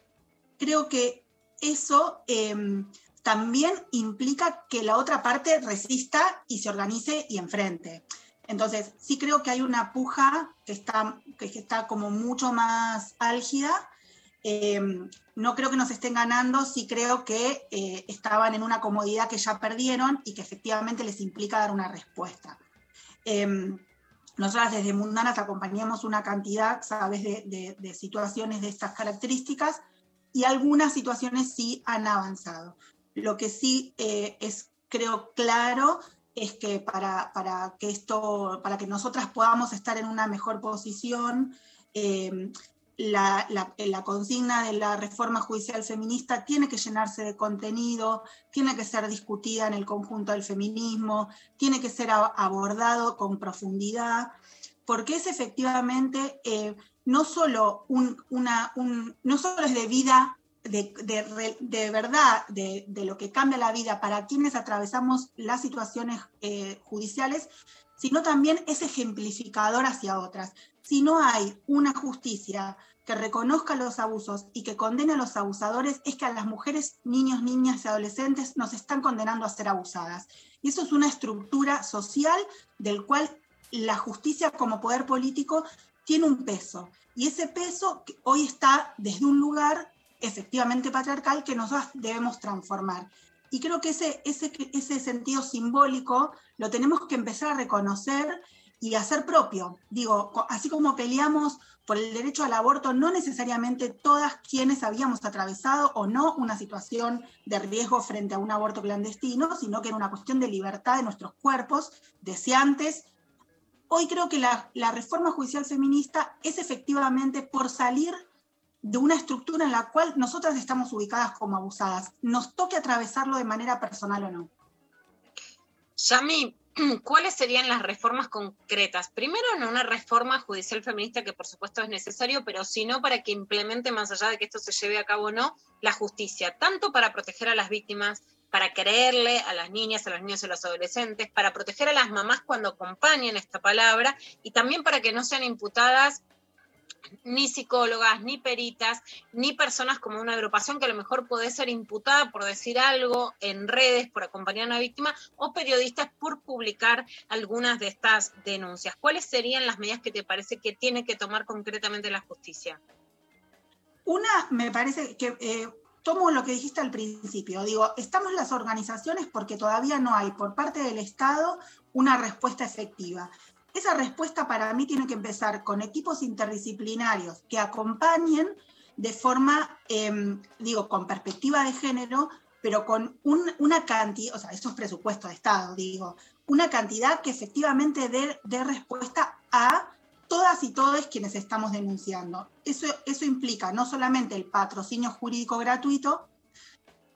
Creo que eso em, también implica que la otra parte resista y se organice y enfrente. Entonces, sí creo que hay una puja que está, que está como mucho más álgida Em, no creo que nos estén ganando, sí creo que eh, estaban en una comodidad que ya perdieron y que efectivamente les implica dar una respuesta. Eh, nosotras desde Mundanas acompañamos una cantidad, sabes, de, situaciones de estas características y algunas situaciones sí han avanzado. Lo que sí eh, es, creo, claro es que para, para, que esto, para que nosotras podamos estar en una mejor posición, em, la, consigna de la reforma judicial feminista tiene que llenarse de contenido, tiene que ser discutida en el conjunto del feminismo, tiene que ser abordado con profundidad, porque es efectivamente eh, no, solo una, no solo es de vida, de, verdad, de, lo que cambia la vida para quienes atravesamos las situaciones eh, judiciales, sino también es ejemplificador hacia otras. Si no hay una justicia que reconozca los abusos y que condene a los abusadores es que a las mujeres, niños, niñas y adolescentes nos están condenando a ser abusadas. Y eso es una estructura social del cual la justicia como poder político tiene un peso. Y ese peso hoy está desde un lugar efectivamente patriarcal que nosotros debemos transformar. Y creo que ese, ese, ese sentido simbólico lo tenemos que empezar a reconocer y hacer propio. Digo, así como peleamos por el derecho al aborto, no necesariamente todas quienes habíamos atravesado o no una situación de riesgo frente a un aborto clandestino, sino que era una cuestión de libertad de nuestros cuerpos deseantes. Hoy creo que la, la reforma judicial feminista es efectivamente por salir de una estructura en la cual nosotras estamos ubicadas como abusadas, nos toque atravesarlo de manera personal o no. Yami, (clears throat) ¿cuáles serían las reformas concretas? Primero, en una reforma judicial feminista que por supuesto es necesario, pero si no para que implemente, más allá de que esto se lleve a cabo o no, la justicia, tanto para proteger a las víctimas, para creerle a las niñas, a los niños y a los adolescentes, para proteger a las mamás cuando acompañen esta palabra y también para que no sean imputadas ni psicólogas, ni peritas, ni personas como una agrupación que a lo mejor puede ser imputada por decir algo en redes, por acompañar a una víctima, o periodistas por publicar algunas de estas denuncias. ¿Cuáles serían las medidas que te parece que tiene que tomar concretamente la justicia? Una, me parece que eh, tomo lo que dijiste al principio, digo, estamos las organizaciones porque todavía no hay por parte del Estado una respuesta efectiva. Esa respuesta para mí tiene que empezar con equipos interdisciplinarios que acompañen de forma, em, digo, con perspectiva de género, pero con una cantidad, o sea, esto es presupuesto de Estado, digo, una cantidad que efectivamente dé, respuesta a todas y todos quienes estamos denunciando. Eso, eso implica no solamente el patrocinio jurídico gratuito,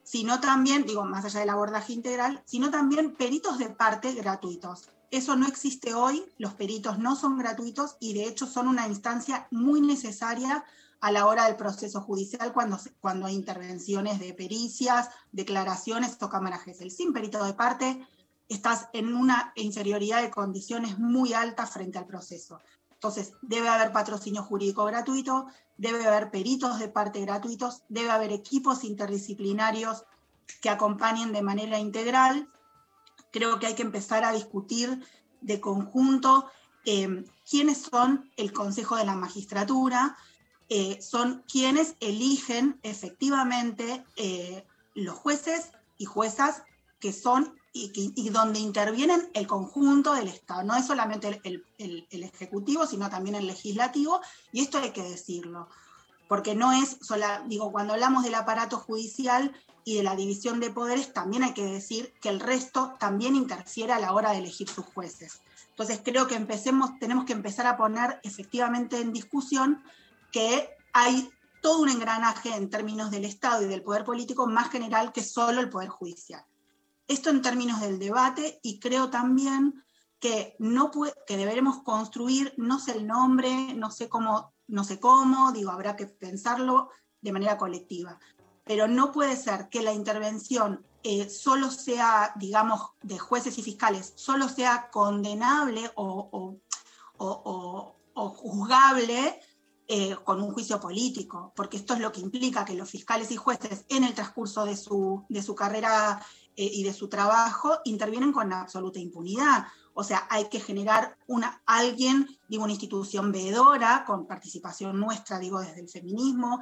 sino también, digo, más allá del abordaje integral, sino también peritos de parte gratuitos. Eso no existe hoy, los peritos no son gratuitos y de hecho son una instancia muy necesaria a la hora del proceso judicial cuando, cuando hay intervenciones de pericias, declaraciones o cámara GESEL. Sin perito de parte, estás en una inferioridad de condiciones muy alta frente al proceso. Entonces, debe haber patrocinio jurídico gratuito, debe haber peritos de parte gratuitos, debe haber equipos interdisciplinarios que acompañen de manera integral creo que hay que empezar a discutir de conjunto eh, quiénes son el Consejo de la Magistratura, eh, son quienes eligen efectivamente eh, los jueces y juezas que son y, donde intervienen el conjunto del Estado. No es solamente el, el, Ejecutivo, sino también el Legislativo, y esto hay que decirlo, porque no es sola, digo, cuando hablamos del aparato judicial, y de la división de poderes, también hay que decir que el resto también interfiere a la hora de elegir sus jueces. Entonces creo que empecemos, tenemos que empezar a poner efectivamente en discusión que hay todo un engranaje en términos del Estado y del poder político más general que solo el poder judicial. Esto en términos del debate y creo también que, no que deberemos construir, no sé el nombre, no sé cómo, no sé cómo, digo, habrá que pensarlo de manera colectiva, pero no puede ser que la intervención eh, solo sea, digamos, de jueces y fiscales, solo sea condenable o, juzgable eh, con un juicio político, porque esto es lo que implica que los fiscales y jueces en el transcurso de su, de su carrera eh, y de su trabajo intervienen con absoluta impunidad. O sea, hay que generar una, alguien, digo, una institución veedora, con participación nuestra, digo, desde el feminismo,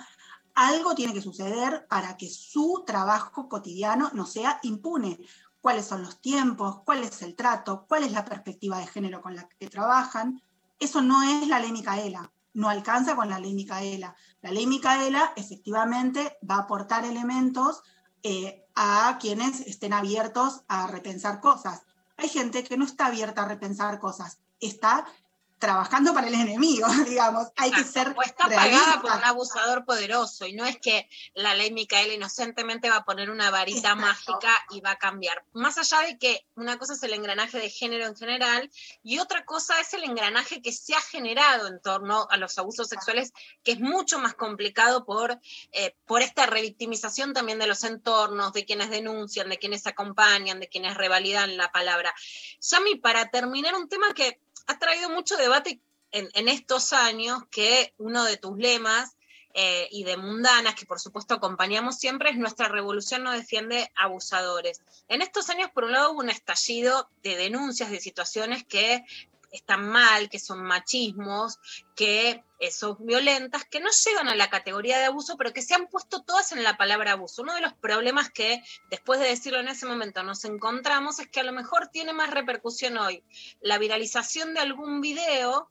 algo tiene que suceder para que su trabajo cotidiano no sea impune. ¿Cuáles son los tiempos? ¿Cuál es el trato? ¿Cuál es la perspectiva de género con la que trabajan? Eso no es la ley Micaela, no alcanza con la ley Micaela. La ley Micaela efectivamente va a aportar elementos eh, a quienes estén abiertos a repensar cosas. Hay gente que no está abierta a repensar cosas, está trabajando para el enemigo, (laughs) digamos. Hay que ser. O está pagada por un abusador poderoso, y no es que la ley Micaela inocentemente va a poner una varita mágica y va a cambiar. Más allá de que una cosa es el engranaje de género en general, y otra cosa es el engranaje que se ha generado en torno a los abusos sexuales, que es mucho más complicado por, eh, por esta revictimización también de los entornos, de quienes denuncian, de quienes acompañan, de quienes revalidan la palabra. Yami, para terminar, un tema que ha traído mucho debate en, estos años que uno de tus lemas eh, y de mundanas, que por supuesto acompañamos siempre, es nuestra revolución no defiende abusadores. En estos años, por un lado, hubo un estallido de denuncias de situaciones que están mal, que son machismos, que eh, son violentas, que no llegan a la categoría de abuso, pero que se han puesto todas en la palabra abuso. Uno de los problemas que, después de decirlo en ese momento, nos encontramos es que a lo mejor tiene más repercusión hoy la viralización de algún video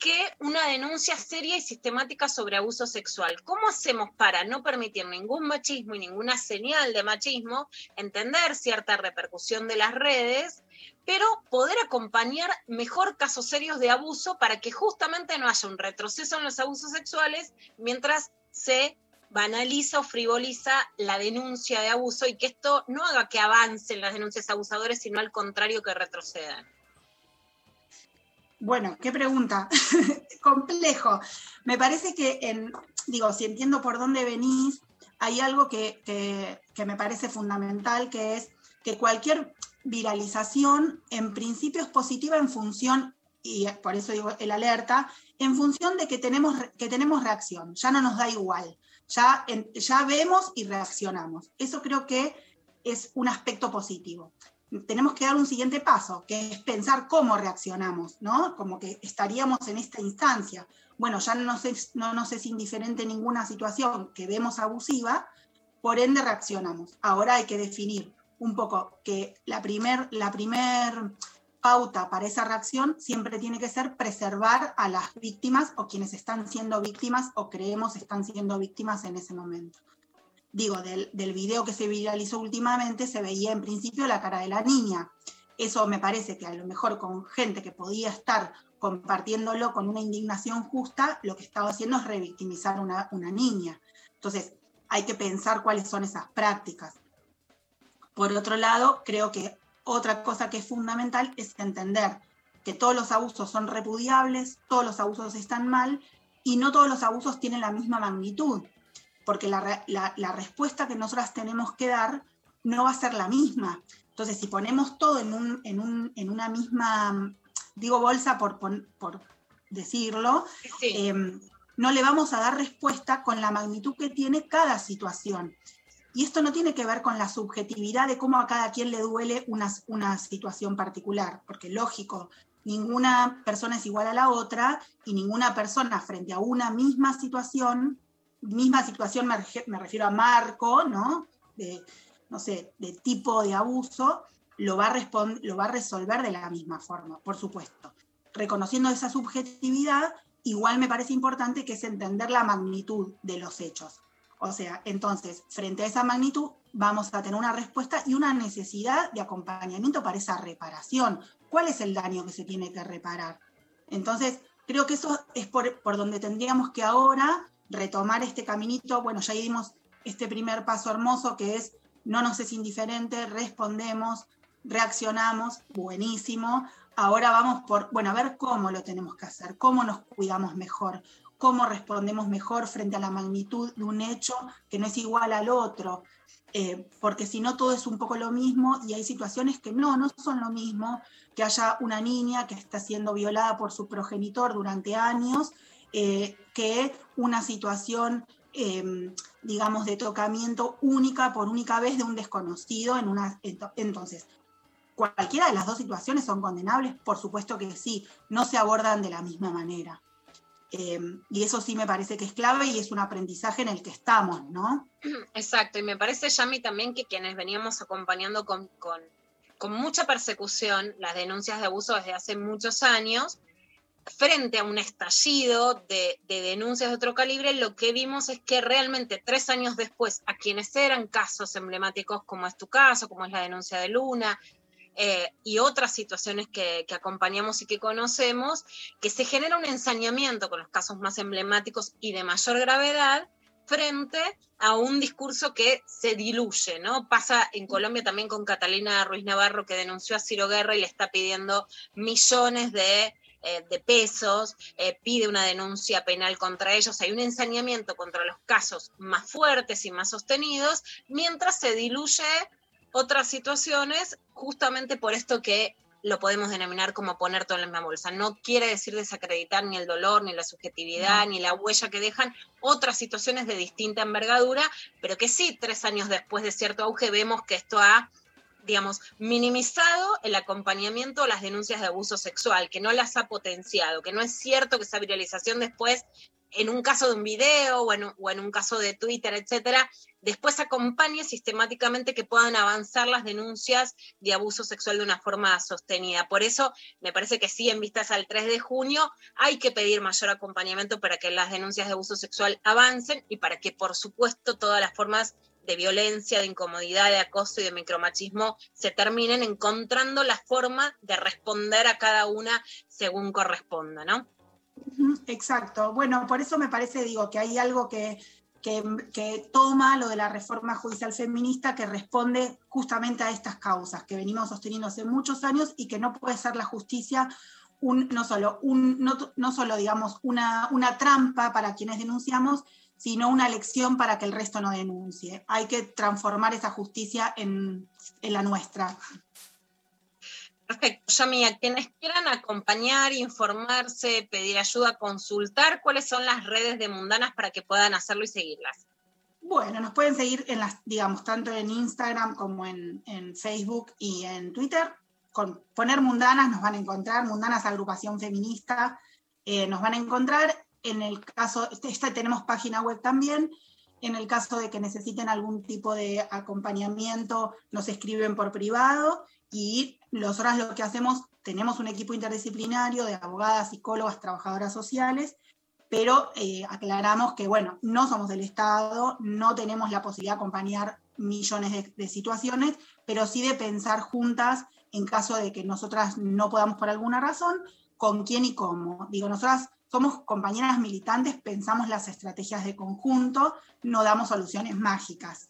que una denuncia seria y sistemática sobre abuso sexual. ¿Cómo hacemos para no permitir ningún machismo y ninguna señal de machismo, entender cierta repercusión de las redes, pero poder acompañar mejor casos serios de abuso para que justamente no haya un retroceso en los abusos sexuales mientras se banaliza o frivoliza la denuncia de abuso y que esto no haga que avancen las denuncias abusadores, sino al contrario que retrocedan. Bueno, qué pregunta. (laughs) Complejo. Me parece que, en, digo, si entiendo por dónde venís, hay algo que, que, me parece fundamental, que es que cualquier viralización en principio es positiva en función, y por eso digo el alerta, en función de que tenemos, que tenemos reacción, ya no nos da igual, ya, ya vemos y reaccionamos. Eso creo que es un aspecto positivo. Tenemos que dar un siguiente paso, que es pensar cómo reaccionamos, ¿no? Como que estaríamos en esta instancia. Bueno, ya no nos es, no nos es indiferente ninguna situación que vemos abusiva, por ende reaccionamos. Ahora hay que definir un poco que la primer, la primer pauta para esa reacción siempre tiene que ser preservar a las víctimas o quienes están siendo víctimas o creemos están siendo víctimas en ese momento. Digo, del, del video que se viralizó últimamente se veía en principio la cara de la niña. Eso me parece que a lo mejor con gente que podía estar compartiéndolo con una indignación justa, lo que estaba haciendo es revictimizar una, una niña. Entonces, hay que pensar cuáles son esas prácticas. Por otro lado, creo que otra cosa que es fundamental es entender que todos los abusos son repudiables, todos los abusos están mal y no todos los abusos tienen la misma magnitud, porque la, re- la- la respuesta que nosotras tenemos que dar no va a ser la misma. Entonces, si ponemos todo en, un- en un- en una misma, digo bolsa por, decirlo, em, no le vamos a dar respuesta con la magnitud que tiene cada situación. Y esto no tiene que ver con la subjetividad de cómo a cada quien le duele una, una situación particular, porque lógico, ninguna persona es igual a la otra y ninguna persona frente a una misma situación, misma situación me, me refiero a marco, ¿no? De, no sé, de tipo de abuso, lo va, a lo va a resolver de la misma forma, por supuesto. Reconociendo esa subjetividad, igual me parece importante que es entender la magnitud de los hechos. O sea, entonces, frente a esa magnitud, vamos a tener una respuesta y una necesidad de acompañamiento para esa reparación. ¿Cuál es el daño que se tiene que reparar? Entonces, creo que eso es por, por donde tendríamos que ahora retomar este caminito. Bueno, ya dimos este primer paso hermoso que es no nos es indiferente, respondemos, reaccionamos, buenísimo. Ahora vamos por, bueno, a ver cómo lo tenemos que hacer, cómo nos cuidamos mejor, cómo respondemos mejor frente a la magnitud de un hecho que no es igual al otro, eh, porque si no todo es un poco lo mismo y hay situaciones que no, no son lo mismo, que haya una niña que está siendo violada por su progenitor durante años, eh, que una situación, eh, digamos, de tocamiento única por única vez de un desconocido en una... ento- Entonces, cualquiera de las dos situaciones son condenables, por supuesto que sí, no se abordan de la misma manera. Eh, y eso sí me parece que es clave y es un aprendizaje en el que estamos, ¿no? (clears throat) Exacto, y me parece, Yami, también que quienes veníamos acompañando con, con, con mucha persecución las denuncias de abuso desde hace muchos años, frente a un estallido de, de denuncias de otro calibre, lo que vimos es que realmente tres años después, a quienes eran casos emblemáticos, como es tu caso, como es la denuncia de Luna, eh, y otras situaciones que, que acompañamos y que conocemos, que se genera un ensañamiento con los casos más emblemáticos y de mayor gravedad frente a un discurso que se diluye, ¿no? Pasa en Colombia también con Catalina Ruiz Navarro, que denunció a Ciro Guerra y le está pidiendo millones de, eh, de pesos, eh, pide una denuncia penal contra ellos. Hay un ensañamiento contra los casos más fuertes y más sostenidos, mientras se diluye otras situaciones justamente por esto que lo podemos denominar como poner todo en la misma bolsa. No quiere decir desacreditar ni el dolor, ni la subjetividad, No. ni la huella que dejan otras situaciones de distinta envergadura, pero que sí, tres años después de cierto auge, vemos que esto ha, digamos, minimizado el acompañamiento a las denuncias de abuso sexual, que no las ha potenciado, que no es cierto que esa viralización después en un caso de un video o en, o en un caso de Twitter, etcétera, después acompañe sistemáticamente que puedan avanzar las denuncias de abuso sexual de una forma sostenida. Por eso me parece que sí, en vistas al 3 de junio, hay que pedir mayor acompañamiento para que las denuncias de abuso sexual avancen y para que, por supuesto, todas las formas de violencia, de incomodidad, de acoso y de micromachismo se terminen encontrando la forma de responder a cada una según corresponda, ¿no? Exacto. Bueno, por eso me parece, digo, que hay algo que, que, toma lo de la reforma judicial feminista que responde justamente a estas causas que venimos sosteniendo hace muchos años y que no puede ser la justicia un, no solo, un, no solo digamos, una, una trampa para quienes denunciamos, sino una lección para que el resto no denuncie. Hay que transformar esa justicia en, en la nuestra. Perfecto, Yami, a quienes quieran acompañar, informarse, pedir ayuda, consultar, ¿cuáles son las redes de Mundanas para que puedan hacerlo y seguirlas? Bueno, nos pueden seguir en las, digamos, tanto en Instagram como en, en Facebook y en Twitter. Con poner Mundanas nos van a encontrar, Mundanas Agrupación Feminista, eh, nos van a encontrar. En el caso, esta tenemos página web también. En el caso de que necesiten algún tipo de acompañamiento, nos escriben por privado y nosotras lo que hacemos, tenemos un equipo interdisciplinario de abogadas, psicólogas, trabajadoras sociales, pero eh, aclaramos que, bueno, no somos del Estado, no tenemos la posibilidad de acompañar millones de, de situaciones, pero sí de pensar juntas en caso de que nosotras no podamos por alguna razón, con quién y cómo. Digo, nosotras somos compañeras militantes, pensamos las estrategias de conjunto, no damos soluciones mágicas.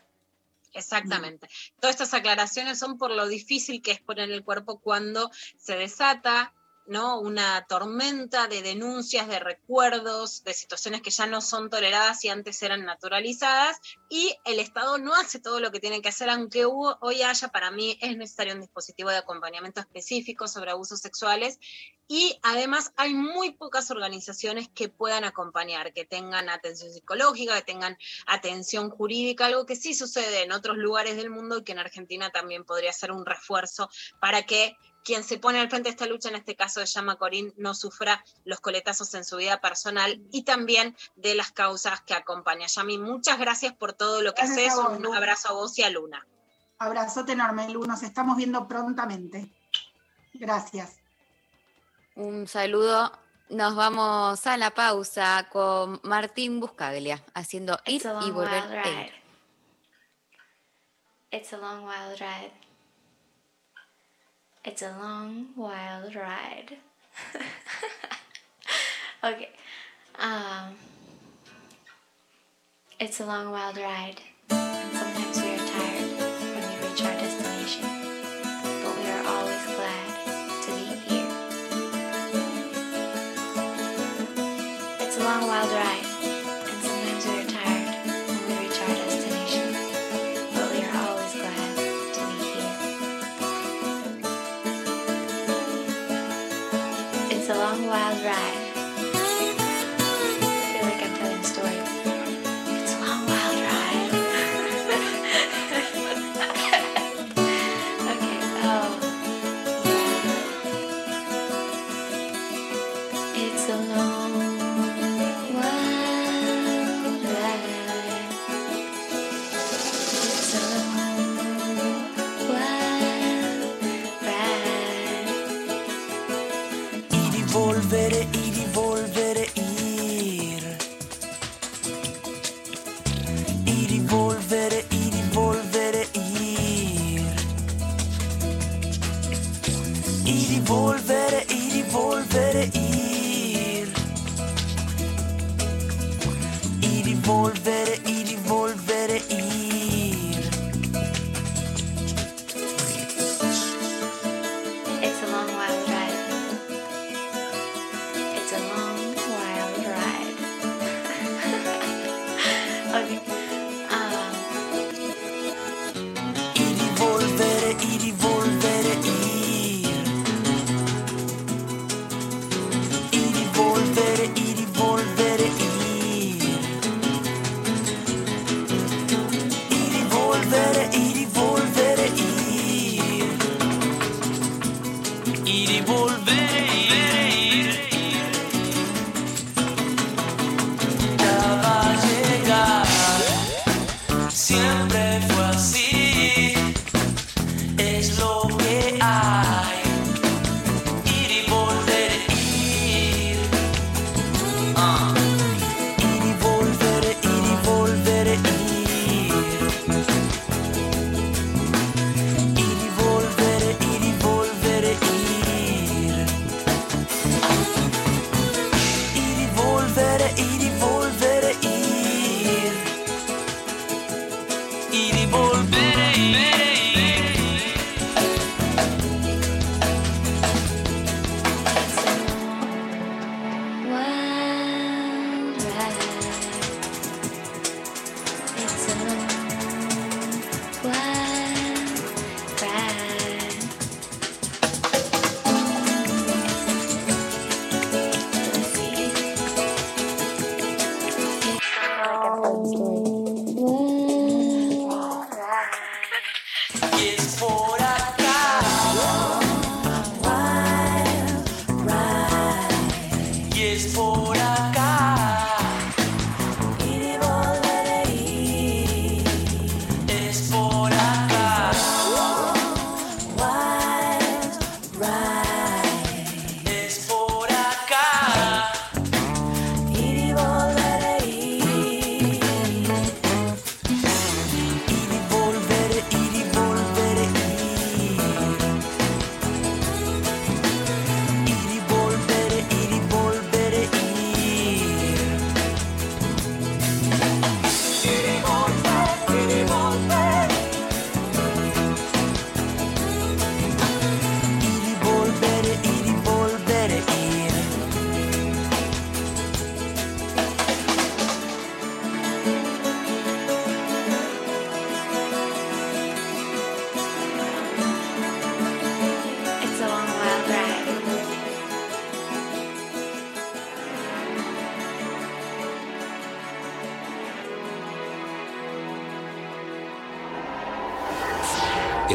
Exactamente. Todas estas aclaraciones son por lo difícil que es poner el cuerpo cuando se desata ¿no? una tormenta de denuncias, de recuerdos, de situaciones que ya no son toleradas y antes eran naturalizadas, y el Estado no hace todo lo que tiene que hacer, aunque hubo, hoy haya, para mí es necesario un dispositivo de acompañamiento específico sobre abusos sexuales, y además hay muy pocas organizaciones que puedan acompañar, que tengan atención psicológica, que tengan atención jurídica, algo que sí sucede en otros lugares del mundo y que en Argentina también podría ser un refuerzo para que quien se pone al frente de esta lucha, en este caso de Llama Corín, no sufra los coletazos en su vida personal y también de las causas que acompaña. Yami, muchas gracias por todo lo que Gracias haces. vos, Un abrazo a vos y a Luna. Abrazote enorme, Lu, nos estamos viendo prontamente. Gracias. Un saludo. Nos vamos a la pausa con Martín Buscaglia haciendo long y volver a. It's a long wild ride. It's a long wild ride. (laughs) okay. Um, it's a long wild ride. And sometimes long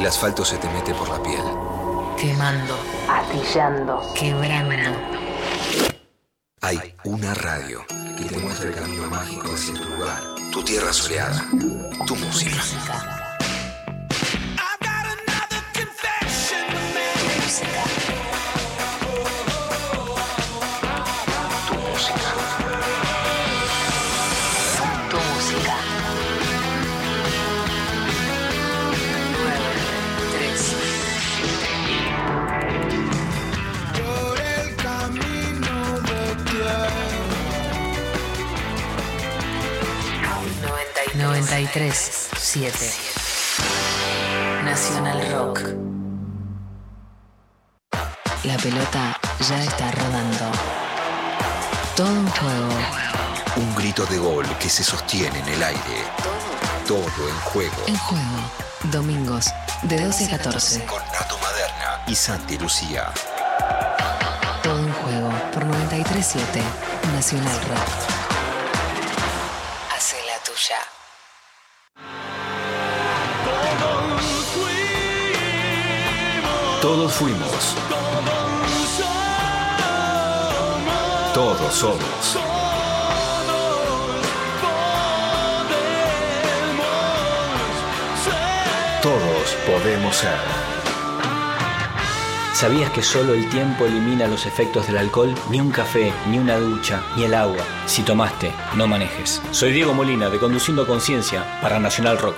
el asfalto se te mete por la piel. Quemando, astillando, quebrando. Pelota ya está rodando. Todo un juego. Un grito de gol que se sostiene en el aire. Todo en juego. En juego. Domingos, de 12 a 14. Con Nato Maderna y Santi Lucía. Todo un juego por 93.7 Nacional Rock. Hace la tuya. Todos fuimos. Todos somos. Todos podemos ser. ¿Sabías que solo el tiempo elimina los efectos del alcohol? Ni un café, ni una ducha, ni el agua. Si tomaste, no manejes. Soy Diego Molina de Conduciendo Conciencia para Nacional Rock.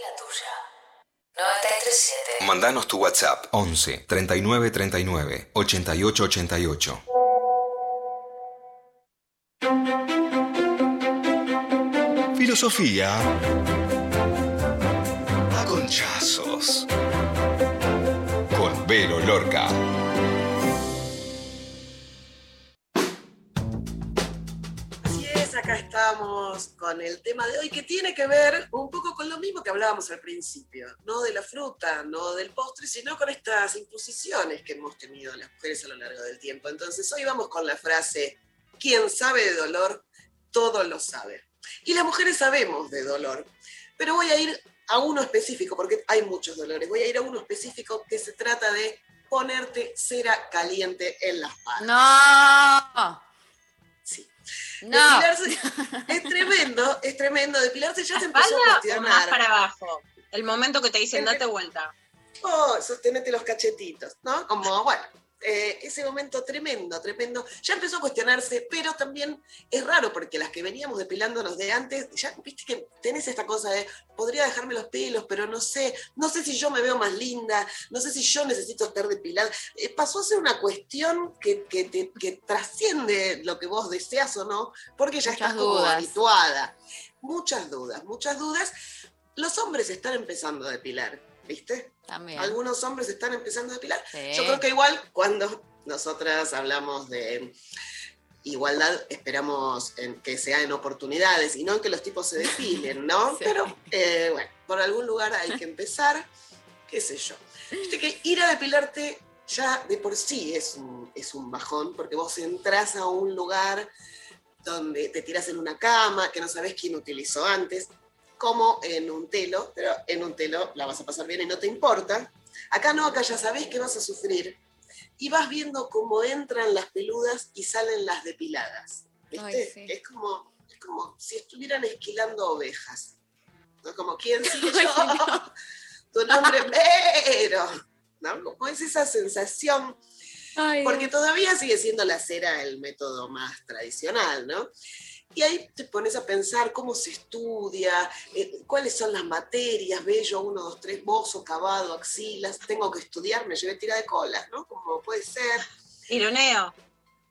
93.7 Mandanos tu WhatsApp 11 39 39 88 88. Filosofía. A conchazos. Con Vero Lorca. Es, acá estamos con el tema de hoy que tiene que ver un poco con lo mismo que hablábamos al principio, no de la fruta, no del postre, sino con estas imposiciones que hemos tenido las mujeres a lo largo del tiempo. Entonces hoy vamos con la frase, quien sabe de dolor, todo lo sabe. Y las mujeres sabemos de dolor, pero voy a ir a uno específico, porque hay muchos dolores, voy a ir a uno específico que se trata de ponerte cera caliente en las patas. No. No. Depilarse (laughs) es tremendo, es tremendo. Depilarse ya se empezó a ¿Espalda o más cuestionar. para abajo? El momento que te dicen date vuelta. Oh, sostenete los cachetitos, ¿no? Como, bueno, eh, ese momento tremendo, tremendo. Ya empezó a cuestionarse, pero también es raro porque las que veníamos depilándonos de antes, ya viste que tenés esta cosa de, podría dejarme los pelos, pero no sé, no sé si yo me veo más linda, no sé si yo necesito estar depilada. Eh, pasó a ser una cuestión que, que, te- que trasciende lo que vos deseas o no, porque ya estás como dudas. habituada. Muchas dudas, muchas dudas. Los hombres están empezando a depilar, ¿viste? También. Algunos hombres están empezando a depilar. Sí. Yo creo que igual cuando nosotras hablamos de igualdad, esperamos en que sea en oportunidades y no en que los tipos se depilen, ¿no? (laughs) Sí. Pero eh, bueno, por algún lugar hay que empezar, qué sé yo. Viste que ir a depilarte ya de por sí es un, es un bajón, porque vos entras a un lugar donde te tiras en una cama que no sabes quién utilizó antes, como en un telo, pero en un telo la vas a pasar bien y no te importa. Acá no, acá ya sabés que vas a sufrir. Y vas viendo cómo entran las peludas y salen las depiladas. ¿Viste? Ay, sí. es, como, es como si estuvieran esquilando ovejas. ¿No? Como, ¿quién (laughs) Ay, yo? no. (laughs) Tu nombre, pero. ¿No? Como es esa sensación Ay, porque todavía sigue siendo la cera el método más tradicional, ¿no? Y ahí te pones a pensar cómo se estudia, eh, cuáles son las materias, bello, uno, dos, tres, bozo, cavado, axilas, tengo que estudiar, me llevé tira de colas, ¿no? Como puede ser. Ironeo.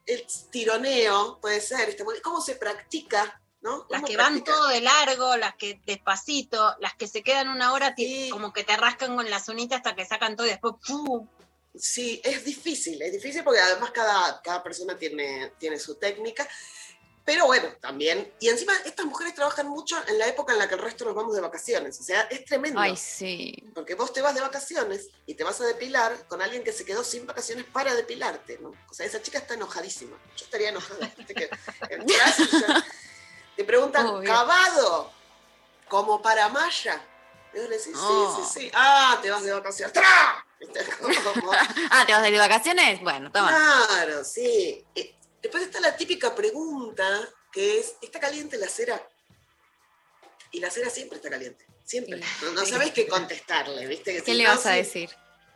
el tironeo, puede ser, muy- ¿cómo se practica? ¿no? Las ¿Cómo que van todo de largo, las que despacito, las que se quedan una hora como que te rascan con la zunita hasta que sacan todo y después ¡pum! Sí, es difícil, es difícil porque además cada, cada persona tiene, tiene su técnica. Pero bueno, también. Y encima estas mujeres trabajan mucho en la época en la que el resto nos vamos de vacaciones. O sea, es tremendo. Ay, sí. Porque vos te vas de vacaciones y te vas a depilar con alguien que se quedó sin vacaciones para depilarte, ¿no? O sea, esa chica está enojadísima. Yo estaría enojada. Viste que entras y ya- te preguntan, Obvio. ¿cavado? Como para Maya. Y vos le decís, No. sí, sí, sí. Ah, te vas de vacaciones. ¡Tra! (laughs) (laughs) Ah, ¿te vas de vacaciones? Bueno, toma. Claro, sí. Después está la típica pregunta que es, ¿está caliente la cera? Y la cera siempre está caliente, siempre. No, no sabes qué contestarle, ¿viste? Que ¿Qué le vas a decir?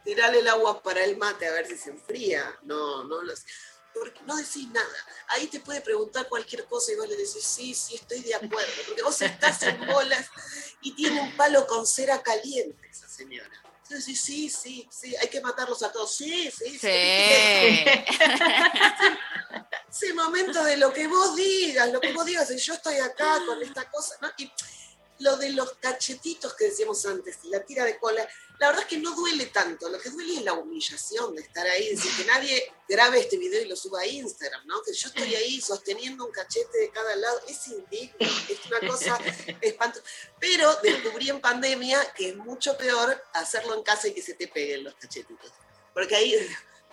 Tirale el agua para el mate a ver si se enfría. No, no lo sé. Porque no decís nada. Ahí te puede preguntar cualquier cosa y vos le decís, sí, sí, estoy de acuerdo. Porque vos estás en bolas y tiene un palo con cera caliente esa señora. Decís, sí, sí, sí, hay que matarlos a todos. Sí, sí, sí. ese (laughs) momento de lo que vos digas, lo que vos digas, y yo estoy acá con esta cosa, ¿no? Y lo de los cachetitos que decíamos antes, la tira de cola, la verdad es que no duele tanto, lo que duele es la humillación de estar ahí, decir que nadie grabe este video y lo suba a Instagram, ¿no? Que yo estoy ahí sosteniendo un cachete de cada lado, es indigno, es una cosa espantosa. Pero descubrí en pandemia que es mucho peor hacerlo en casa y que se te peguen los cachetitos. Porque ahí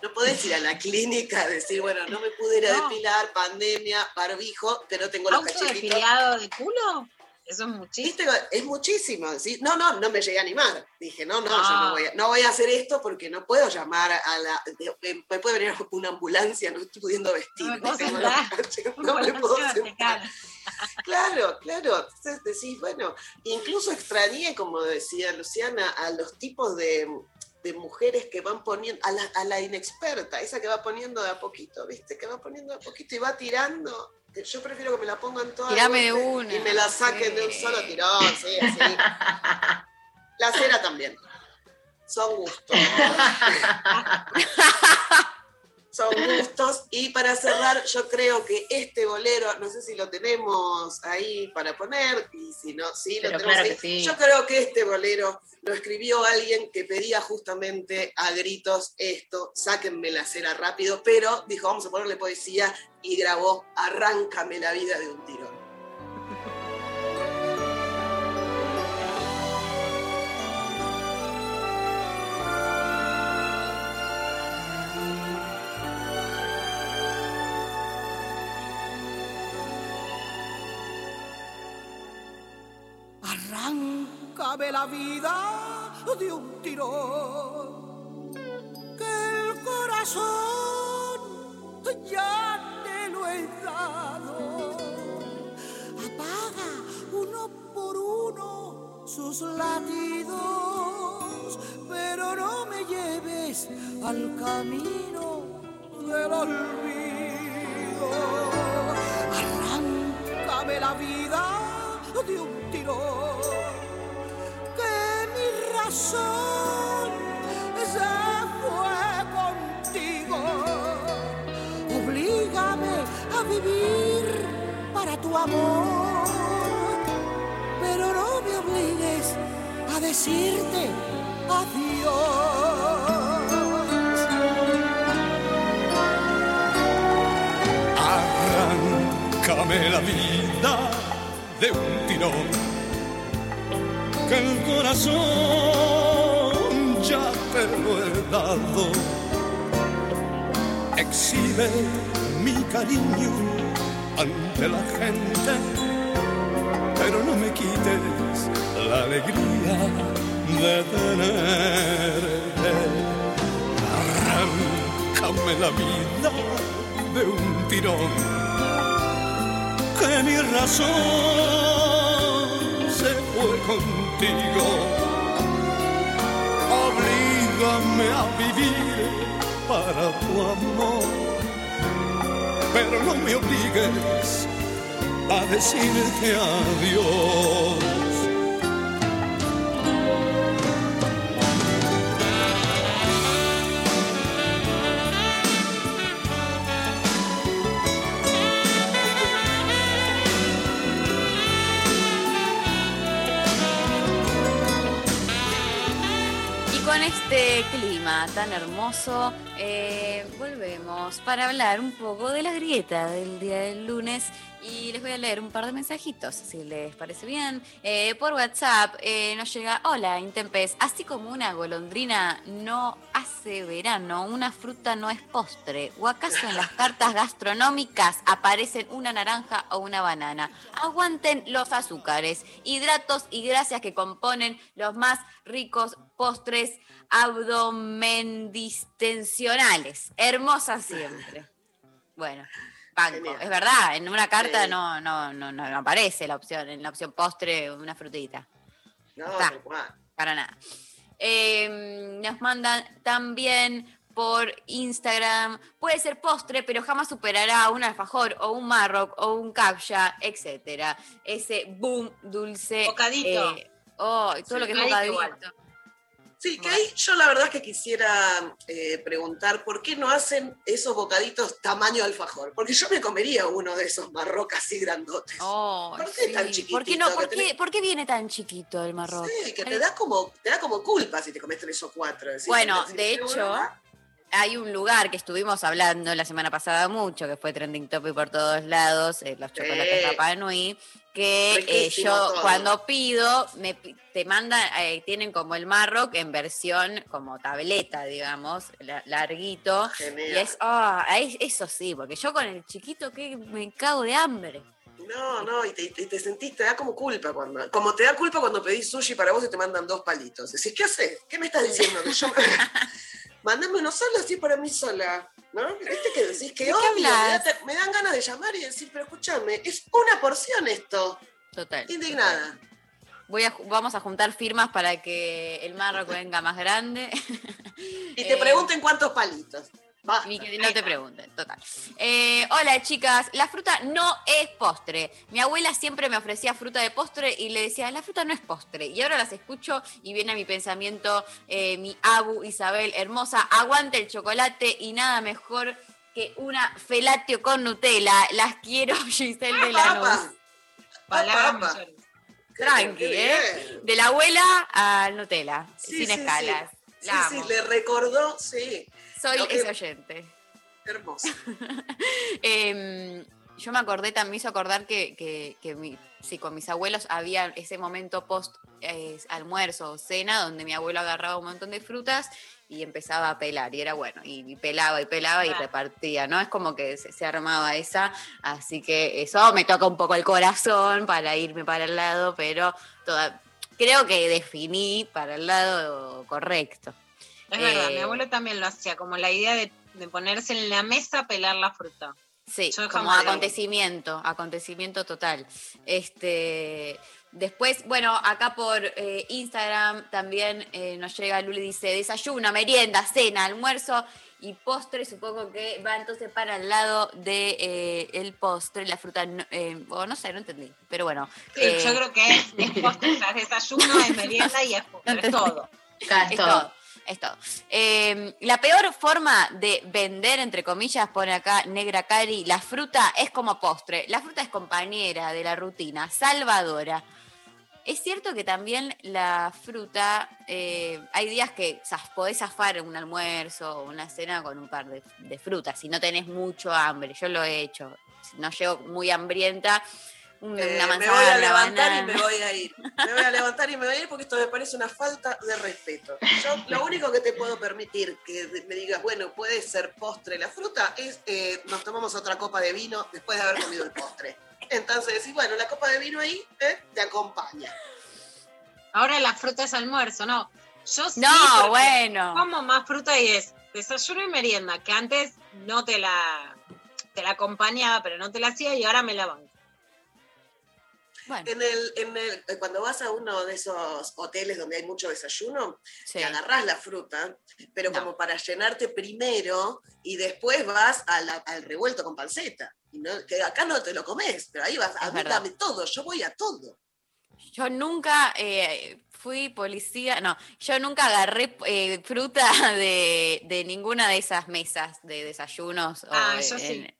no podés ir a la clínica a decir, bueno, no me pude ir a No. depilar, pandemia, barbijo, pero tengo los cachetitos. ¿Autodepilado de culo? Eso es muchísimo. ¿Viste? Es muchísimo. ¿sí? No, no, no me llegué a animar. Dije, no, no, yo Ah. no voy, a, no voy a hacer esto porque no puedo llamar a la. de- me- puede venir una ambulancia, no estoy pudiendo vestir. No me puedo sentar. no me puedo sentar. Claro, claro. Entonces decís, bueno, incluso extrañé, como decía Luciana, a los tipos de, de mujeres que van poniendo, a la, a la inexperta, esa que va poniendo de a poquito, ¿viste? Que va poniendo de a poquito y va tirando. Yo prefiero que me la pongan toda Tirame de golpe una, Y me la saquen de un solo tirón, sí, así. (laughs) La cera también. Son gustos. (laughs) Son gustos. Y para cerrar, yo creo que este bolero, no sé si lo tenemos ahí para poner, y si no, sí, lo Pero tenemos claro ahí. sí. Yo creo que este bolero lo escribió alguien que pedía justamente a gritos esto, sáquenme la cera rápido, pero dijo, vamos a ponerle poesía y grabó Arráncame la vida de un tirón. Arráncame la vida de un tirón, que el corazón ya Apaga uno por uno sus latidos, pero no me lleves al camino del olvido. Arráncame la vida de un tirón, que mi razón se Vivir para tu amor, pero no me obligues a decirte adiós. Arráncame la vida de un tirón, que el corazón ya te lo he dado. Exhibe mi cariño ante la gente, pero no me quites la alegría de tenerte. Arráncame la vida de un tirón que mi razón se fue contigo. Oblígame a vivir para tu amor, pero no me obligues a decirte adiós. este clima tan hermoso. Eh, para hablar un poco de la grieta del día del lunes y les voy a leer un par de mensajitos, si les parece bien. Eh, por WhatsApp eh, nos llega, hola Intempes, así como una golondrina no hace verano, una fruta no es postre, o acaso en las cartas gastronómicas aparecen una naranja o una banana. Aguanten los azúcares, hidratos y grasas que componen los más ricos postres abdomendistensionales. Hermosa siempre. Bueno, banco. Es verdad, en una carta no, no, no, no aparece la opción, en la opción postre una frutita. No, Está. Para nada. Eh, nos mandan también por Instagram, puede ser postre, pero jamás superará un alfajor o un marroc o un captcha, etcétera. Ese boom dulce. Bocadito. eh, oh, todo lo que es Bocadito bocadito. Sí, que ahí yo la verdad es que quisiera eh, preguntar por qué no hacen esos bocaditos tamaño alfajor. Porque yo me comería uno de esos marrocas así grandotes. Oh, ¿Por qué tan sí. ¿Por qué, no, por, tenés? por qué viene tan chiquito el marroc? Sí, que te da como, te da como culpa si te comes tres o cuatro. Bueno, de "Qué hecho, buena". hay un lugar que estuvimos hablando la semana pasada mucho, que fue trending topic por todos lados, eh, los chocolates Sí. Rapa Nui, que eh, yo todo. cuando pido, me, te mandan, eh, tienen como el Marroc en versión como tableta, digamos, la- larguito. Genial. Y es, es- eso sí, porque yo con el chiquito que me cago de hambre. No, no, y te, y te sentís, te da como culpa cuando. Como te da culpa cuando pedís sushi para vos y te mandan dos palitos. Decís, ¿qué haces? ¿Qué me estás diciendo? Que yo. (laughs) (laughs) Mándame uno solo así para mí sola. ¿No? ¿Viste que decís que ¿De qué obvio? Me, hablas? da- me dan ganas de llamar y decir, pero escúchame, es una porción esto. Total. Indignada. Voy a, vamos a juntar firmas para que el Marroc venga más grande. Y (laughs) te Eh, pregunten cuántos palitos. Basta. Y que no te pregunten, total. Eh, hola chicas, la fruta no es postre. Mi abuela siempre me ofrecía fruta de postre y le decía, la fruta no es postre. Y ahora las escucho y viene a mi pensamiento eh, mi abu Isabel hermosa, aguante el chocolate y nada mejor que una felatio con Nutella. Las quiero, (laughs) Giselle de Apa. mayores. Tranqui, ¿eh? De la abuela al Nutella, Sí, sin sí, escalas. Sí, La sí, amo. le recordó, sí. Soy que- ese oyente. Hermoso. (laughs) Em, yo me acordé, también me hizo acordar que, que, que mi- sí, con mis abuelos había ese momento post eh, almuerzo o cena donde mi abuelo agarraba un montón de frutas y empezaba a pelar y era bueno, y, y pelaba y pelaba y repartía, ¿no? Es como que se, se armaba esa, así que eso me toca un poco el corazón para irme para el lado, pero toda, creo que definí para el lado correcto. Es verdad, Eh, mi abuelo también lo hacía, como la idea de, de ponerse en la mesa a pelar la fruta. Sí, Yo como acontecimiento, acontecimiento total. Este, después, bueno, acá por eh, Instagram también eh, nos llega Luli dice desayuno, merienda, cena, almuerzo y postre. Supongo que va entonces para el lado de eh, el postre, la fruta, no- eh, o no sé, no entendí, pero bueno. Sí, eh, yo creo que es, es postre, o sea, es desayuno, es merienda y es postre, (laughs) es todo. Es todo. todo. Es todo. Eh, la peor forma de vender, entre comillas, pone acá Negra Cari, la fruta es como postre. La fruta es compañera de la rutina, salvadora. Es cierto que también la fruta, eh, hay días que zas- podés zafar un almuerzo o una cena con un par de, de frutas, si no tenés mucho hambre. Yo lo he hecho. Si no llego muy hambrienta, un- Eh, una me manzana, voy a una levantar y me voy a ir. Me voy a levantar y me voy a ir porque esto me parece una falta de respeto. Yo lo (laughs) único que te puedo permitir que me digas, bueno, puede ser postre la fruta, es eh, nos tomamos otra copa de vino después de haber comido el postre. Entonces decís, bueno, la copa de vino ahí eh, te acompaña. Ahora la fruta es almuerzo, no. Yo sí, No, bueno. como más fruta y es desayuno y merienda, que antes no te la, te la acompañaba, pero no te la hacía y ahora me la banco. En el, en el, eh, cuando vas a uno de esos hoteles donde hay mucho desayuno, Sí. te agarrás la fruta, pero No. como para llenarte primero y después vas a la- al revuelto con panceta. Y no- que acá no te lo comes, pero ahí vas, a mí dame todo, yo voy a todo. Yo nunca eh, fui policía, no, yo nunca agarré eh, fruta (laughs) de, de ninguna de esas mesas de desayunos. o Ah, de- yo sí. en-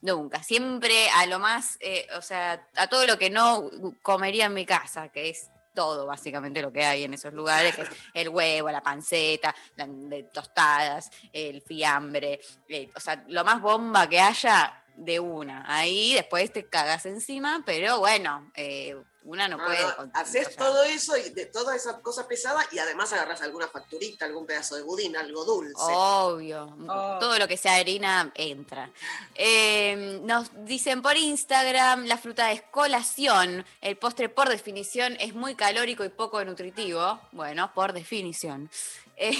nunca, siempre a lo más, eh, o sea, a todo lo que no comería en mi casa, que es todo básicamente lo que hay en esos lugares, que es el huevo, la panceta, la- de tostadas, el fiambre, eh, o sea, lo más bomba que haya de una. Ahí después te cagas encima, pero bueno, eh, una no No, puede. no, haces o sea, todo eso y de toda esa cosa pesada y además agarras alguna facturita, algún pedazo de budín, algo dulce. Obvio, Oh. todo lo que sea harina entra. Eh, nos dicen por Instagram, la fruta es colación, el postre por definición es muy calórico y poco nutritivo. Bueno, por definición. (laughs) Eh,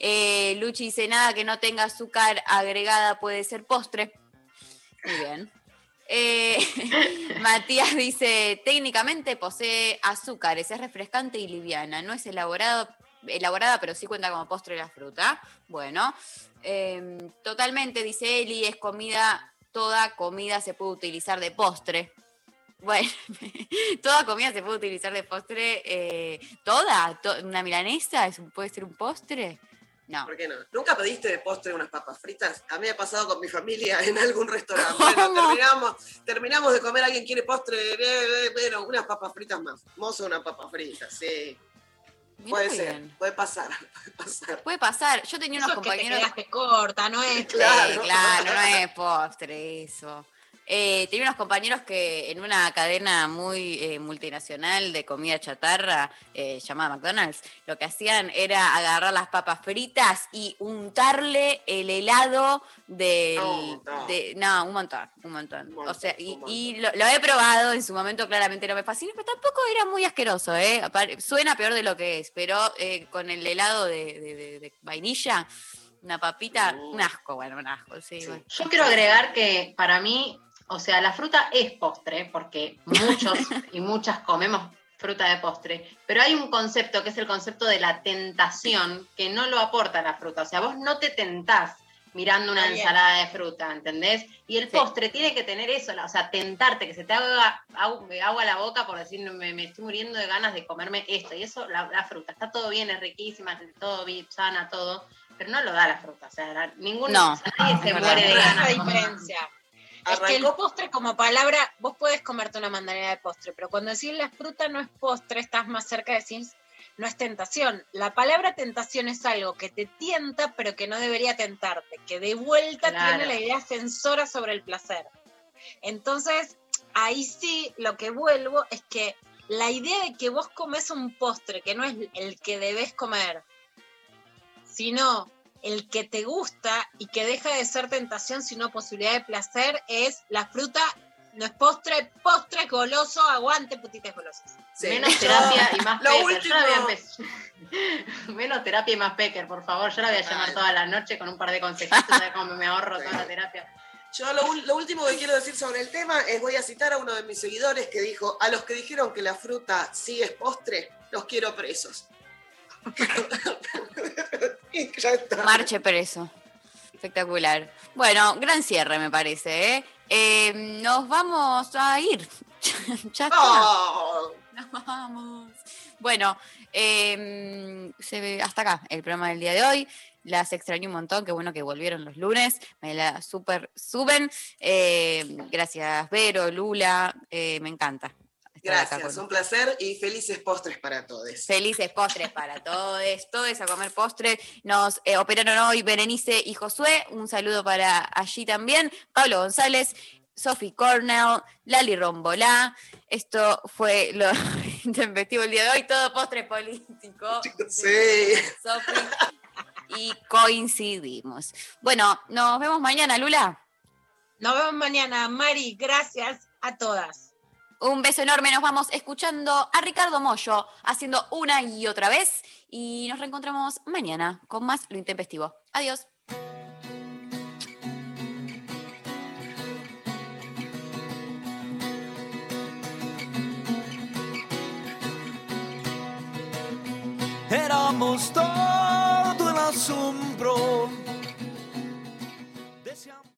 eh, Luchi dice, nada que no tenga azúcar agregada puede ser postre. Muy bien. Eh, (laughs) Matías dice, técnicamente posee azúcares, es refrescante y liviana, no es elaborado, elaborada, pero sí cuenta como postre la fruta. Bueno, eh, totalmente, dice Eli, es comida, toda comida se puede utilizar de postre. Bueno, (laughs) toda comida se puede utilizar de postre, eh, toda, To- una milanesa puede ser un postre. No. ¿Por qué no? ¿Nunca pediste de postre unas papas fritas? A mí me ha pasado con mi familia (laughs) en algún restaurante. (laughs) Bueno, terminamos, terminamos de comer, alguien quiere postre, eh, eh, bueno, unas papas fritas más. Mozo, una papa frita, sí. Mira Puede ser, bien. puede pasar, (laughs) puede pasar. Puede pasar. Yo tenía unos Eso es que te compañeros. corta, no es. Claro. Sí, claro, no es postre eso. Eh, tenía unos compañeros que en una cadena muy eh, multinacional de comida chatarra eh, llamada McDonald's, lo que hacían era agarrar las papas fritas y untarle el helado del... No, no. de- no, un montón, un montón. o sea, y, y lo, lo he probado en su momento, claramente no me fascina, pero tampoco era muy asqueroso, ¿eh? Suena peor de lo que es, pero eh, con el helado de, de- de- de vainilla, una papita, un asco, bueno, un asco, sí. bueno. Yo quiero agregar que para mí, o sea, la fruta es postre, porque muchos (laughs) y muchas comemos fruta de postre, pero hay un concepto que es el concepto de la tentación que no lo aporta la fruta. O sea, vos no te tentás mirando una bien. ensalada de fruta, ¿entendés? Y el postre tiene que tener eso, o sea, tentarte, que se te haga agu- agua la boca por decir, me, me estoy muriendo de ganas de comerme esto. Y eso, la, la fruta, está todo bien, es riquísima, todo bien, sana, todo, pero no lo da la fruta. O sea, ningún, No, nadie se muere de ganas. la. Es que el postre como palabra, vos puedes comerte una mandarina de postre, pero cuando decís la fruta no es postre, estás más cerca de decir no es tentación. La palabra tentación es algo que te tienta, pero que no debería tentarte, que de vuelta Claro. tiene la idea censora sobre el placer. Entonces, ahí sí lo que vuelvo es que la idea de que vos comes un postre, que no es el que debes comer, sino el que te gusta y que deja de ser tentación, sino posibilidad de placer, es la fruta, no es postre, postre es goloso, aguante putitas golosas. Menos (laughs) terapia y más Lo pecker. último- Yo la a (laughs) Menos terapia y más pecker, por favor. Yo la voy a llamar toda la noche con un par de consejitos, ¿sabes (laughs) cómo me ahorro toda la terapia? Yo lo último que quiero decir sobre el tema es voy a citar a uno de mis seguidores que dijo, a los que dijeron que la fruta sí es postre, los quiero presos. (laughs) Marche preso. Espectacular. Bueno, gran cierre me parece. ¿eh? Eh, nos vamos a ir. (laughs) ya está. Oh. Nos vamos. Bueno, eh, se ve hasta acá el programa del día de hoy. Las extraño un montón, qué bueno que volvieron los lunes, me la super suben. Eh, gracias, Vero, Lula, eh, me encanta. Gracias, con un placer y felices postres para todos. Felices postres para todos, todos a comer postres. Nos eh, operaron hoy Berenice y Josué. Un saludo para allí también. Pablo González, Sophie Cornell, Lali Rombolá. Esto fue lo (laughs) intempestivo el día de hoy. Todo postre político. Sí. Sophie. Y coincidimos. Bueno, nos vemos mañana, Lula. Nos vemos mañana, Mari, gracias a todas. Un beso enorme, nos vamos escuchando a Ricardo Mollo haciendo una y otra vez y nos reencontramos mañana con más Lo Intempestivo. Adiós. Éramos todo el asombro